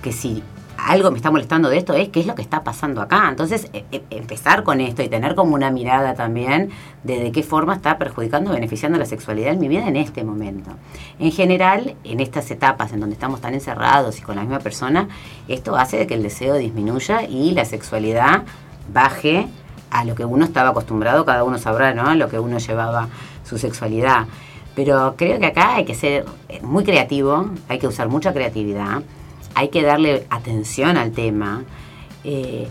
Speaker 2: que si algo me está molestando de esto es qué es lo que está pasando acá. Entonces, e, e, empezar con esto y tener como una mirada también de de qué forma está perjudicando o beneficiando la sexualidad en mi vida en este momento. En general, en estas etapas en donde estamos tan encerrados y con la misma persona, esto hace que el deseo disminuya y la sexualidad baje a lo que uno estaba acostumbrado, cada uno sabrá, ¿no? Lo que uno llevaba su sexualidad. Pero creo que acá hay que ser muy creativo, hay que usar mucha creatividad hay que darle atención al tema. Eh,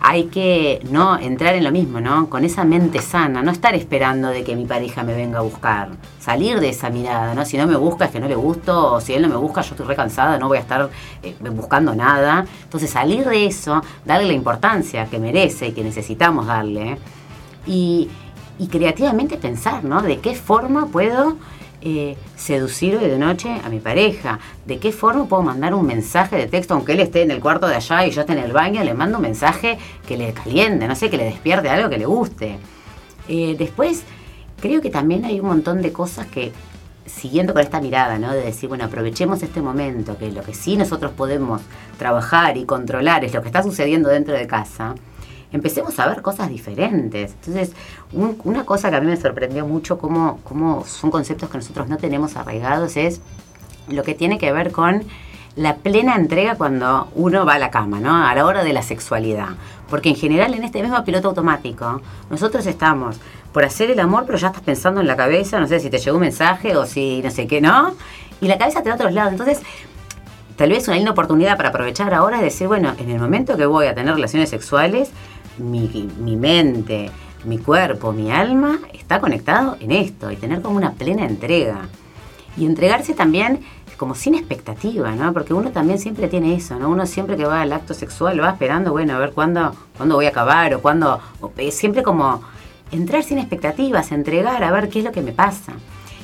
Speaker 2: hay que no entrar en lo mismo, ¿no? Con esa mente sana, no estar esperando de que mi pareja me venga a buscar, salir de esa mirada, ¿no? Si no me busca es que no le gusto, o si él no me busca yo estoy recansada, no voy a estar eh, buscando nada. Entonces salir de eso, darle la importancia que merece y que necesitamos darle, y, y creativamente pensar, ¿no? De qué forma puedo eh, seducir hoy de noche a mi pareja? ¿De qué forma puedo mandar un mensaje de texto, aunque él esté en el cuarto de allá y yo esté en el baño, le mando un mensaje que le caliente, no sé, que le despierte algo que le guste? Eh, después, creo que también hay un montón de cosas que, siguiendo con esta mirada, ¿no? De decir, bueno, aprovechemos este momento, que lo que sí nosotros podemos trabajar y controlar es lo que está sucediendo dentro de casa empecemos a ver cosas diferentes. Entonces, una cosa que a mí me sorprendió mucho, cómo, cómo son conceptos que nosotros no tenemos arraigados, es lo que tiene que ver con la plena entrega cuando uno va a la cama, ¿no? A la hora de la sexualidad. Porque en general en este mismo piloto automático, nosotros estamos por hacer el amor, pero ya estás pensando en la cabeza, no sé si te llegó un mensaje o si no sé qué, ¿no? Y la cabeza te da a otros lados. Entonces, tal vez una linda oportunidad para aprovechar ahora es decir, bueno, en el momento que voy a tener relaciones sexuales, mi, mente, mi cuerpo, mi alma está conectado en esto y tener como una plena entrega. Y entregarse también como sin expectativa, ¿no? Porque uno también siempre tiene eso, ¿no? Uno siempre que va al acto sexual va esperando, bueno, a ver cuándo, cuándo voy a acabar o cuándo... siempre como entrar sin expectativas, entregar, a ver qué es lo que me pasa.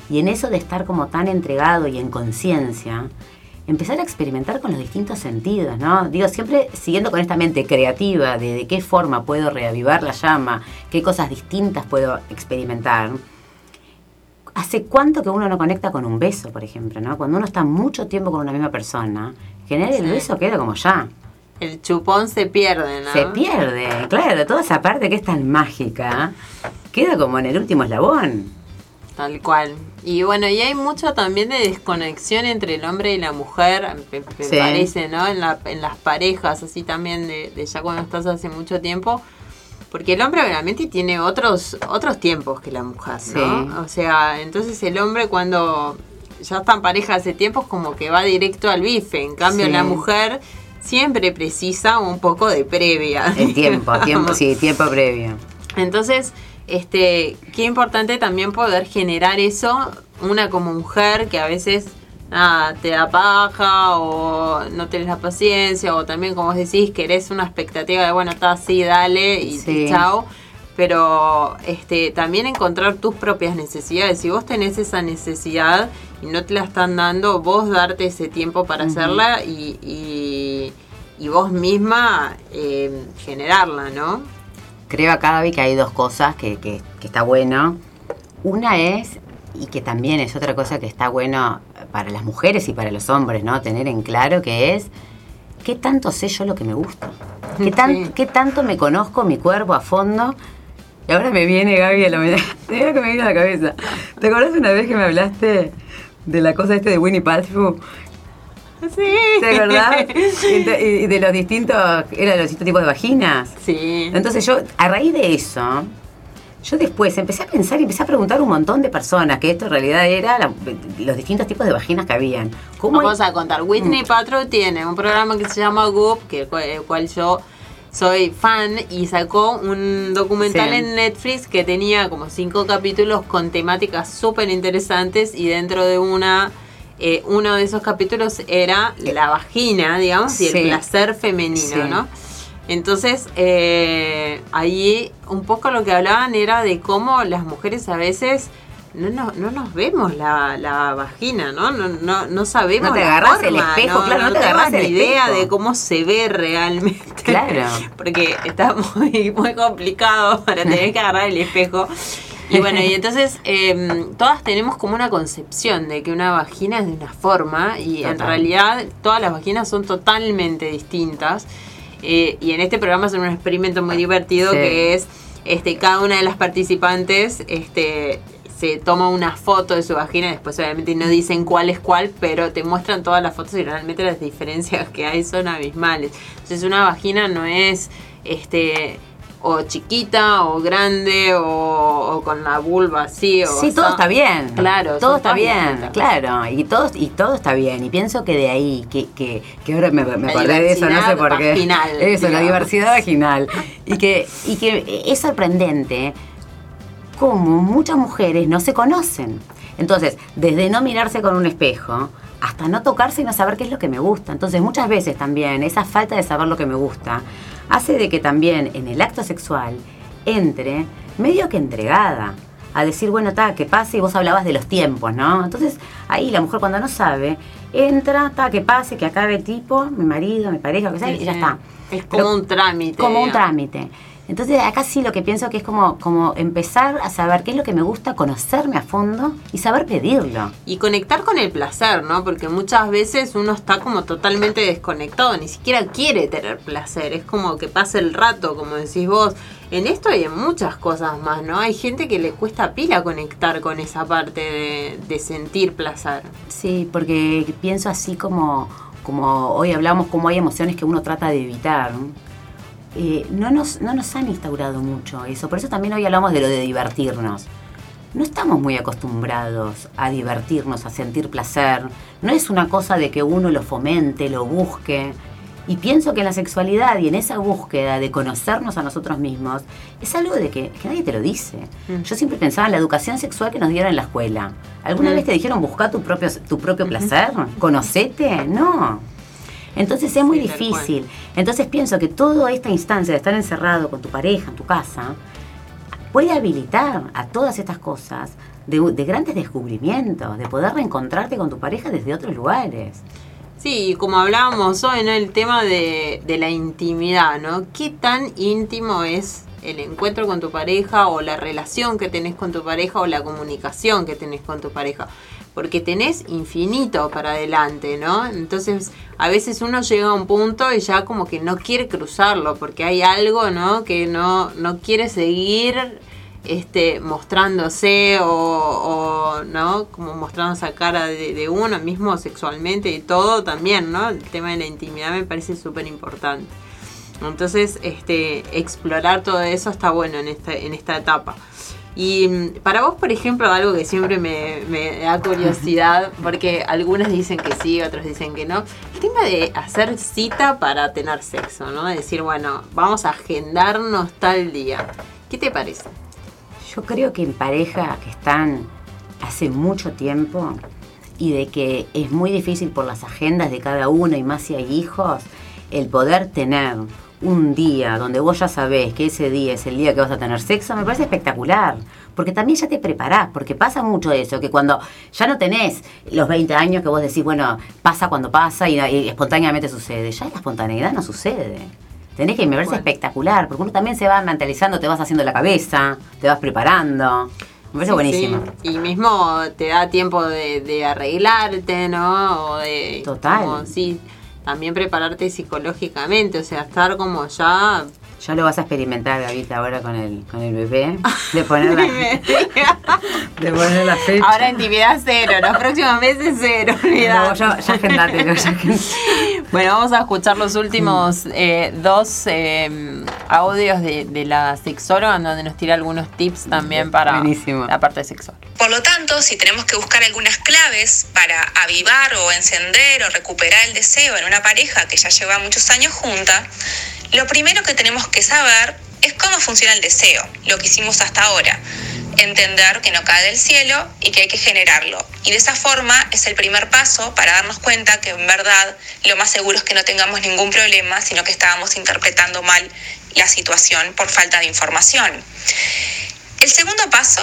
Speaker 2: Y en eso de estar como tan entregado y en conciencia, empezar a experimentar con los distintos sentidos, ¿no? Digo, siempre siguiendo con esta mente creativa de, de qué forma puedo reavivar la llama, qué cosas distintas puedo experimentar. ¿Hace cuánto que uno no conecta con un beso, por ejemplo, ¿no? Cuando uno está mucho tiempo con una misma persona, generar el beso queda como ya.
Speaker 1: El chupón se pierde, ¿no?
Speaker 2: Se pierde, claro, toda esa parte que es tan mágica, queda como en el último eslabón.
Speaker 1: Tal cual. Y bueno, y hay mucho también de desconexión entre el hombre y la mujer, me, parece, ¿no? En, la, en las parejas, así también de, ya cuando estás hace mucho tiempo. Porque el hombre obviamente tiene otros, otros tiempos que la mujer, ¿no? O sea, entonces el hombre cuando ya está en pareja hace tiempo es como que va directo al bife. En cambio, la mujer siempre precisa un poco de previa.
Speaker 2: El tiempo, tiempo, sí, tiempo previo.
Speaker 1: Entonces, este, qué importante también poder generar eso, una como mujer que a veces te da paja o no tenés la paciencia o también como decís querés una expectativa de bueno, está así, dale y, chao. Pero este, también encontrar tus propias necesidades. Si vos tenés esa necesidad y no te la están dando, vos darte ese tiempo para hacerla y, y, vos misma eh, generarla, ¿no?
Speaker 2: Creo acá, Gaby, que hay dos cosas que, que, está bueno. Una es, y que también es otra cosa que está bueno para las mujeres y para los hombres, ¿no? Tener en claro que es qué tanto sé yo lo que me gusta. ¿Qué, tan, qué tanto me conozco mi cuerpo a fondo. Y ahora me viene Gaby a la Mira que me viene a la cabeza. ¿Te acuerdas una vez que me hablaste de la cosa este de Winnie Paltrow?
Speaker 1: Sí.
Speaker 2: ¿De verdad? Y de los distintos, eran los distintos tipos de vaginas.
Speaker 1: Sí.
Speaker 2: Entonces yo, a raíz de eso, yo después empecé a pensar y empecé a preguntar a un montón de personas que esto en realidad era los distintos tipos de vaginas que habían.
Speaker 1: ¿Cómo Vamos a contar. Whitney mm. tiene un programa que se llama Goop, que el cual yo soy fan y sacó un documental en Netflix que tenía como cinco capítulos con temáticas súper interesantes y dentro de una eh, uno de esos capítulos era la vagina, digamos, y el placer femenino,
Speaker 2: Sí.
Speaker 1: ¿no? Entonces, eh, ahí un poco lo que hablaban era de cómo las mujeres a veces no, nos- no nos vemos la, la vagina, ¿no? No, no, no sabemos.
Speaker 2: No te
Speaker 1: la
Speaker 2: agarrás el espejo, claro, no te
Speaker 1: tenemos
Speaker 2: agarrás el
Speaker 1: ni idea
Speaker 2: espejo.
Speaker 1: de cómo se ve realmente.
Speaker 2: Claro.
Speaker 1: Porque está muy, muy complicado para tener que agarrar el espejo. Y bueno, y entonces eh, todas tenemos como una concepción de que una vagina es de una forma y en realidad todas las vaginas son totalmente distintas. Eh, y en este programa hacen un experimento muy divertido
Speaker 2: Sí.
Speaker 1: que es este cada una de las participantes este se toma una foto de su vagina, después obviamente no dicen cuál es cuál, pero te muestran todas las fotos y realmente las diferencias que hay son abismales. Entonces una vagina no es este o chiquita o grande o, o con la vulva así o
Speaker 2: Sí, todo está bien.
Speaker 1: Claro,
Speaker 2: todo está bien, claro. Y todo, y todo está bien. Y pienso que de ahí, que, que, que ahora me, me acordé de eso, no sé por qué.
Speaker 1: vaginal,
Speaker 2: Eso, la diversidad vaginal. Y que, y que es sorprendente cómo muchas mujeres no se conocen. Entonces, desde no mirarse con un espejo hasta no tocarse y no saber qué es lo que me gusta. Entonces, muchas veces también esa falta de saber lo que me gusta hace de que también en el acto sexual entre medio que entregada a decir, bueno, ta, que pase, y vos hablabas de los tiempos, ¿no? Entonces, ahí la mujer cuando no sabe, entra, ta, que pase, que acabe el tipo, mi marido, mi pareja, lo que sea,
Speaker 1: Sí,
Speaker 2: y ya
Speaker 1: sí.
Speaker 2: está.
Speaker 1: Es como un trámite.
Speaker 2: como un trámite. Entonces acá sí lo que pienso que es como, como empezar a saber qué es lo que me gusta, conocerme a fondo y saber pedirlo.
Speaker 1: Y conectar con el placer, ¿no? Porque muchas veces uno está como totalmente desconectado, ni siquiera quiere tener placer, es como que pasa el rato, como decís vos. En esto hay en muchas cosas más, ¿no? Hay gente que le cuesta pila conectar con esa parte de, de sentir placer.
Speaker 2: Sí, porque pienso así como, como hoy hablamos, como hay emociones que uno trata de evitar. Eh, no, nos, no nos han instaurado mucho eso, por eso también hoy hablamos de lo de divertirnos. No estamos muy acostumbrados a divertirnos, a sentir placer. No es una cosa de que uno lo fomente, lo busque. Y pienso que en la sexualidad y en esa búsqueda de conocernos a nosotros mismos, es algo de que, que nadie te lo dice.
Speaker 1: Mm.
Speaker 2: Yo siempre pensaba en la educación sexual que nos dieron en la escuela. ¿Alguna
Speaker 1: Mm.
Speaker 2: vez te dijeron buscar tu propio, tu propio placer? ¿Conocete? No. Entonces es muy
Speaker 1: Sí,
Speaker 2: difícil. Entonces pienso que toda esta instancia de estar encerrado con tu pareja en tu casa puede habilitar a todas estas cosas de, de grandes descubrimientos, de poder reencontrarte con tu pareja desde otros lugares.
Speaker 1: Sí, como hablábamos hoy, ¿no? El tema de, de la intimidad, ¿no? ¿Qué tan íntimo es el encuentro con tu pareja o la relación que tenés con tu pareja o la comunicación que tenés con tu pareja? Porque tenés infinito para adelante, ¿no? Entonces, a veces uno llega a un punto y ya como que no quiere cruzarlo porque hay algo, ¿no? Que no, no quiere seguir este, mostrándose o, no como mostrando esa cara de, de uno mismo sexualmente y todo también no el tema de la intimidad me parece súper importante entonces este explorar todo eso está bueno en esta en esta etapa y mm, para vos por ejemplo algo que siempre me, me da curiosidad porque algunos dicen que sí otros dicen que no el tema de hacer cita para tener sexo no decir bueno vamos a agendarnos tal día. ¿qué te parece?
Speaker 2: Yo creo que en pareja que están hace mucho tiempo y de que es muy difícil por las agendas de cada uno y más si hay hijos, el poder tener un día donde vos ya sabés que ese día es el día que vas a tener sexo, me parece espectacular. Porque también ya te preparás, porque pasa mucho eso, que cuando ya no tenés los 20 años que vos decís, bueno, pasa cuando pasa y, y espontáneamente sucede, ya la espontaneidad no sucede. Tenés que me parece
Speaker 1: Bueno.
Speaker 2: espectacular, porque uno también se va mentalizando, te vas haciendo la cabeza, te vas preparando. Me parece
Speaker 1: Sí,
Speaker 2: buenísimo.
Speaker 1: sí. Y mismo te da tiempo de, de arreglarte, ¿no? O de.
Speaker 2: Total.
Speaker 1: como, sí, también prepararte psicológicamente, o sea, estar como ya.
Speaker 2: Ya lo vas a experimentar, Gavita, ahora con el, con el bebé. De poner la, de poner la fecha.
Speaker 1: Ahora intimidad cero, los próximos meses cero,
Speaker 2: No,
Speaker 1: olvidate.
Speaker 2: ya, ya agendátelo, ya agendátelo.
Speaker 1: Bueno, vamos a escuchar los últimos eh, dos eh, audios de, de la sexóloga, en donde nos tira algunos tips también para
Speaker 2: Buenísimo.
Speaker 1: la parte sexual.
Speaker 3: Por lo tanto, si tenemos que buscar algunas claves para avivar o encender o recuperar el deseo en una pareja que ya lleva muchos años junta, lo primero que tenemos que saber es cómo funciona el deseo, lo que hicimos hasta ahora. entender que no cae del cielo y que hay que generarlo. Y de esa forma es el primer paso para darnos cuenta que en verdad lo más seguro es que no tengamos ningún problema, sino que estábamos interpretando mal la situación por falta de información. El segundo paso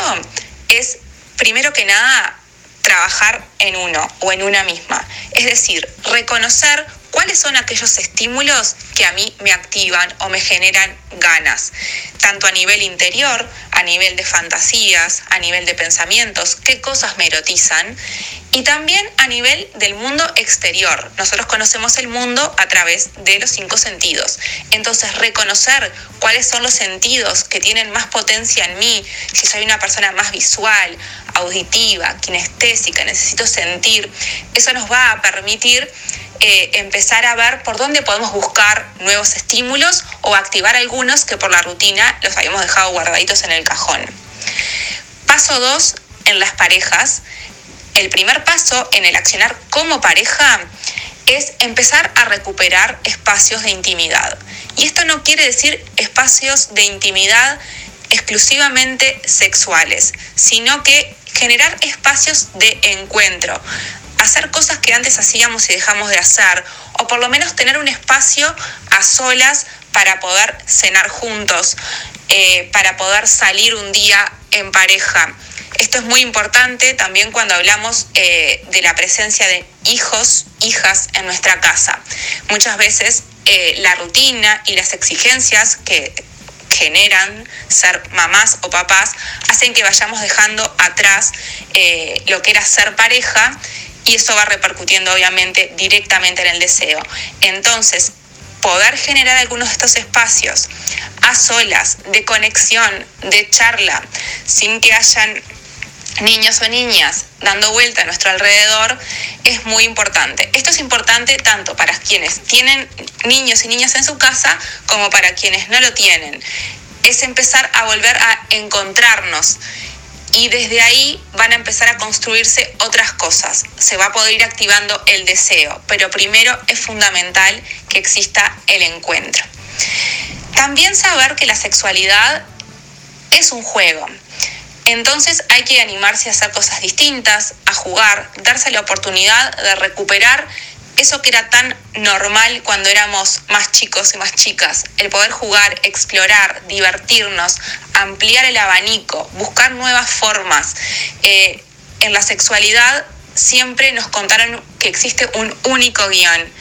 Speaker 3: es, primero que nada, trabajar en uno o en una misma. Es decir, reconocer cuáles son aquellos estímulos que a mí me activan o me generan ganas, tanto a nivel interior, a nivel de fantasías, a nivel de pensamientos, qué cosas me erotizan y también a nivel del mundo exterior. Nosotros conocemos el mundo a través de los cinco sentidos. Entonces, reconocer cuáles son los sentidos que tienen más potencia en mí, si soy una persona más visual, auditiva, kinestésica, necesito sentir, eso nos va a permitir eh, empezar a ver por dónde podemos buscar nuevos estímulos o activar algunos que por la rutina los habíamos dejado guardaditos en el cajón. Paso 2 en las parejas. El primer paso en el accionar como pareja es empezar a recuperar espacios de intimidad. Y esto no quiere decir espacios de intimidad exclusivamente sexuales, sino que generar espacios de encuentro, hacer cosas que antes hacíamos y dejamos de hacer, o por lo menos tener un espacio a solas para poder cenar juntos, eh, para poder salir un día en pareja. Esto es muy importante también cuando hablamos eh, de la presencia de hijos, hijas en nuestra casa. Muchas veces eh, la rutina y las exigencias que generan ser mamás o papás hacen que vayamos dejando atrás lo que era ser pareja y eso va repercutiendo obviamente directamente en el deseo. Entonces, poder generar algunos de estos espacios a solas, de conexión, de charla, sin que hayan niños o niñas dando vuelta a nuestro alrededor, es muy importante. Esto es importante tanto para quienes tienen niños y niñas en su casa como para quienes no lo tienen. Es empezar a volver a encontrarnos y desde ahí van a empezar a construirse otras cosas. Se va a poder ir activando el deseo, pero primero es fundamental que exista el encuentro. También saber que la sexualidad es un juego. Entonces hay que animarse a hacer cosas distintas, a jugar, darse la oportunidad de recuperar eso que era tan normal cuando éramos más chicos y más chicas, el poder jugar, explorar, divertirnos, ampliar el abanico, buscar nuevas formas. Eh, en la sexualidad siempre nos contaron que existe un único guion,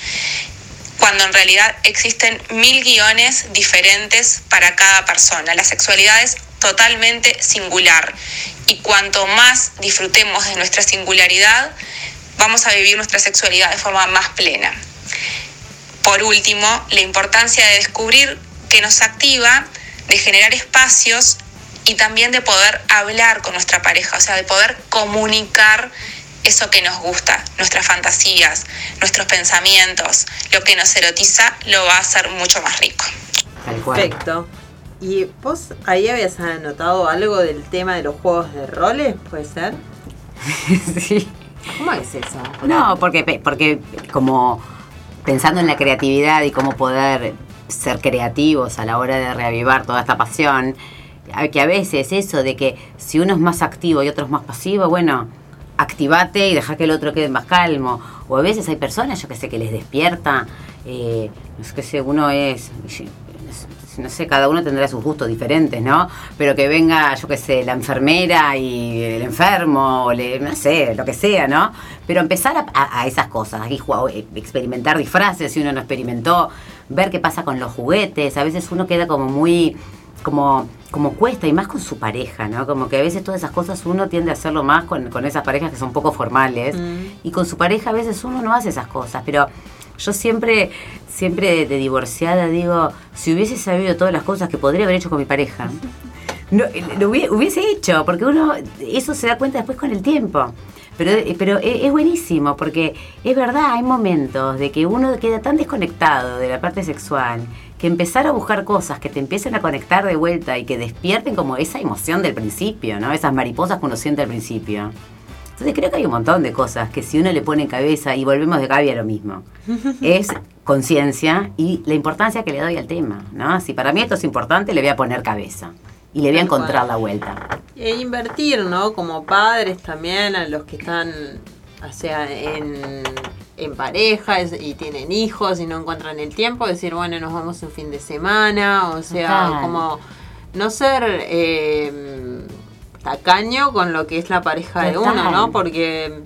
Speaker 3: cuando en realidad existen mil guiones diferentes para cada persona. La sexualidad es totalmente singular y cuanto más disfrutemos de nuestra singularidad, vamos a vivir nuestra sexualidad de forma más plena. Por último, la importancia de descubrir qué nos activa, de generar espacios y también de poder hablar con nuestra pareja, o sea, de poder comunicar eso que nos gusta, nuestras fantasías, nuestros pensamientos, lo que nos erotiza, lo va a hacer mucho más rico.
Speaker 1: Perfecto. ¿Y vos ahí habías anotado algo del tema de los juegos de roles? ¿Puede ser?
Speaker 2: sí.
Speaker 1: ¿Cómo es eso?
Speaker 2: No, porque, porque como pensando en la creatividad y cómo poder ser creativos a la hora de reavivar toda esta pasión, que a veces eso de que si uno es más activo y otro es más pasivo, bueno, activate y deja que el otro quede más calmo. O a veces hay personas, yo que sé, que les despierta, eh, sé qué sé, uno es, no sé, cada uno tendrá sus gustos diferentes, ¿no? Pero que venga, yo qué sé, la enfermera y el enfermo, o no sé, lo que sea, ¿no? Pero empezar a, esas cosas, aquí eh, experimentar disfraces si uno no experimentó, ver qué pasa con los juguetes, a veces uno queda como muy como, como cuesta y más con su pareja, ¿no? Como que a veces todas esas cosas uno tiende a hacerlo más con, con esas parejas que son poco formales mm. y con su pareja a veces uno no hace esas cosas, pero yo siempre, siempre de, divorciada digo, si hubiese sabido todas las cosas que podría haber hecho con mi pareja, no, lo hubiese hecho, porque uno eso se da cuenta después con el tiempo. Pero, pero es buenísimo, porque es verdad, hay momentos de que uno queda tan desconectado de la parte sexual que empezar a buscar cosas que te empiecen a conectar de vuelta y que despierten como esa emoción del principio, ¿no? Esas mariposas que uno siente al principio. Entonces creo que hay un montón de cosas que si uno le pone en cabeza, y volvemos de Gaby a lo mismo, es conciencia y la importancia que le doy al tema, ¿no? Si para mí esto es importante, le voy a poner cabeza. y le voy a encontrar la vuelta.
Speaker 1: E invertir, ¿no? Como padres también, a los que están, o sea, en, en pareja y tienen hijos y no encuentran el tiempo, decir, bueno, nos vamos un fin de semana, o sea,
Speaker 2: Total.
Speaker 1: como no ser eh, tacaño con lo que es la pareja de uno. ¿no? Porque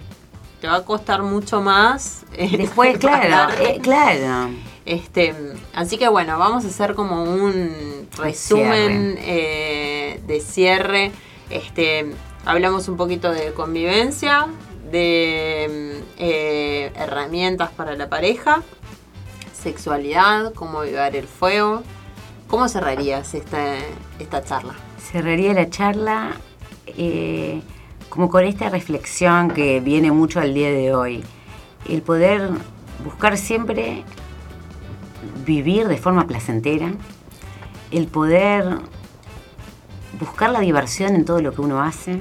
Speaker 1: te va a costar mucho más. eh,
Speaker 2: Después, claro, eh, claro.
Speaker 1: Este, así que bueno, vamos a hacer como un resumen eh, de cierre. Este, hablamos un poquito de convivencia, de mm, eh, herramientas para la pareja, sexualidad, cómo avivar el fuego. ¿Cómo cerrarías esta, esta charla?
Speaker 2: Cerraría la charla eh, como con esta reflexión que viene mucho al día de hoy. El poder buscar siempre vivir de forma placentera, el poder buscar la diversión en todo lo que uno hace,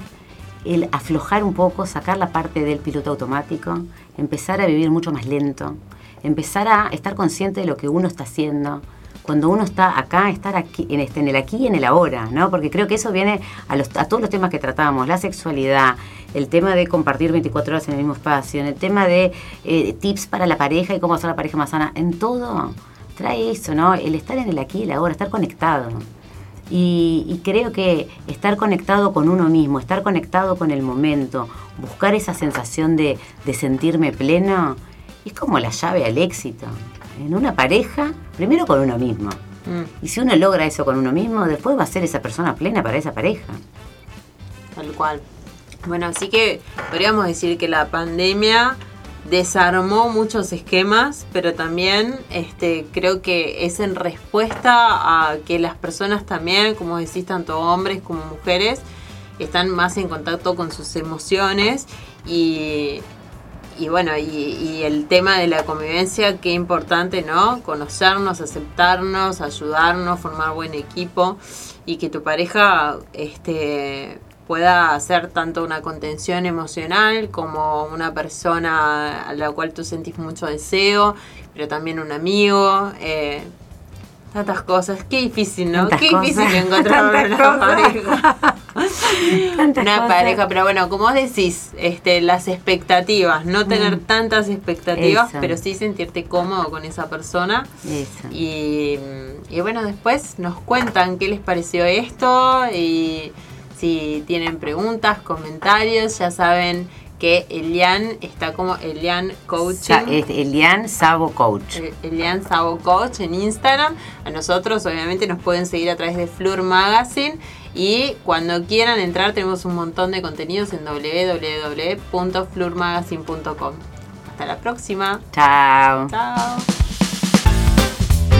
Speaker 2: el aflojar un poco, sacar la parte del piloto automático, empezar a vivir mucho más lento, empezar a estar consciente de lo que uno está haciendo. Cuando uno está acá, estar aquí, en, este, en el aquí y en el ahora, ¿no? Porque creo que eso viene a, los- a todos los temas que tratamos, la sexualidad, el tema de compartir 24 horas en el mismo espacio, en el tema de eh, tips para la pareja y cómo hacer la pareja más sana, en todo trae eso, ¿no? El estar en el aquí y el ahora, estar conectado. Y, y creo que estar conectado con uno mismo, estar conectado con el momento, buscar esa sensación de, de sentirme pleno, es como la llave al éxito. En una pareja, primero con uno mismo.
Speaker 1: Mm,
Speaker 2: Y si uno logra eso con uno mismo, después va a ser esa persona plena para esa pareja.
Speaker 1: tal cual. Bueno, así que podríamos decir que la pandemia desarmó muchos esquemas, pero también este, creo que es en respuesta a que las personas también, como decís, tanto hombres como mujeres, están más en contacto con sus emociones y, y bueno, y, el tema de la convivencia, qué importante, ¿no? Conocernos, aceptarnos, ayudarnos, formar buen equipo y que tu pareja este, pueda hacer tanto una contención emocional como una persona a la cual tú sentís mucho deseo, pero también un amigo. eh, tantas cosas, qué difícil, ¿no?
Speaker 2: Tantas
Speaker 1: qué difícil encontrar una
Speaker 2: cosas.
Speaker 1: pareja.
Speaker 2: Tantas
Speaker 1: Una
Speaker 2: cosas.
Speaker 1: pareja, pero bueno, como vos decís, este, las expectativas, no tener tantas expectativas,
Speaker 2: Mm. Eso.
Speaker 1: pero sí sentirte cómodo con esa persona.
Speaker 2: Eso.
Speaker 1: Y, y bueno, después nos cuentan qué les pareció esto y si tienen preguntas, comentarios, ya saben que Elian está como Elian Coaching.
Speaker 2: Sa- es Elian Sabo Coach.
Speaker 1: Eh, Elian Sabo Coach en Instagram. A nosotros obviamente nos pueden seguir a través de Flur Magazine y cuando quieran entrar tenemos un montón de contenidos en www.flurmagazine.com. Hasta la próxima.
Speaker 2: Chao.
Speaker 1: Chao.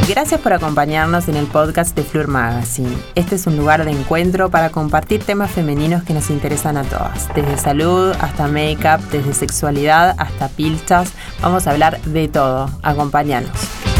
Speaker 1: Gracias por acompañarnos en el podcast de Flur Magazine. Este es un lugar de encuentro para compartir temas femeninos que nos interesan a todas. Desde salud hasta make-up, desde sexualidad hasta pilchas. Vamos a hablar de todo. Acompáñanos.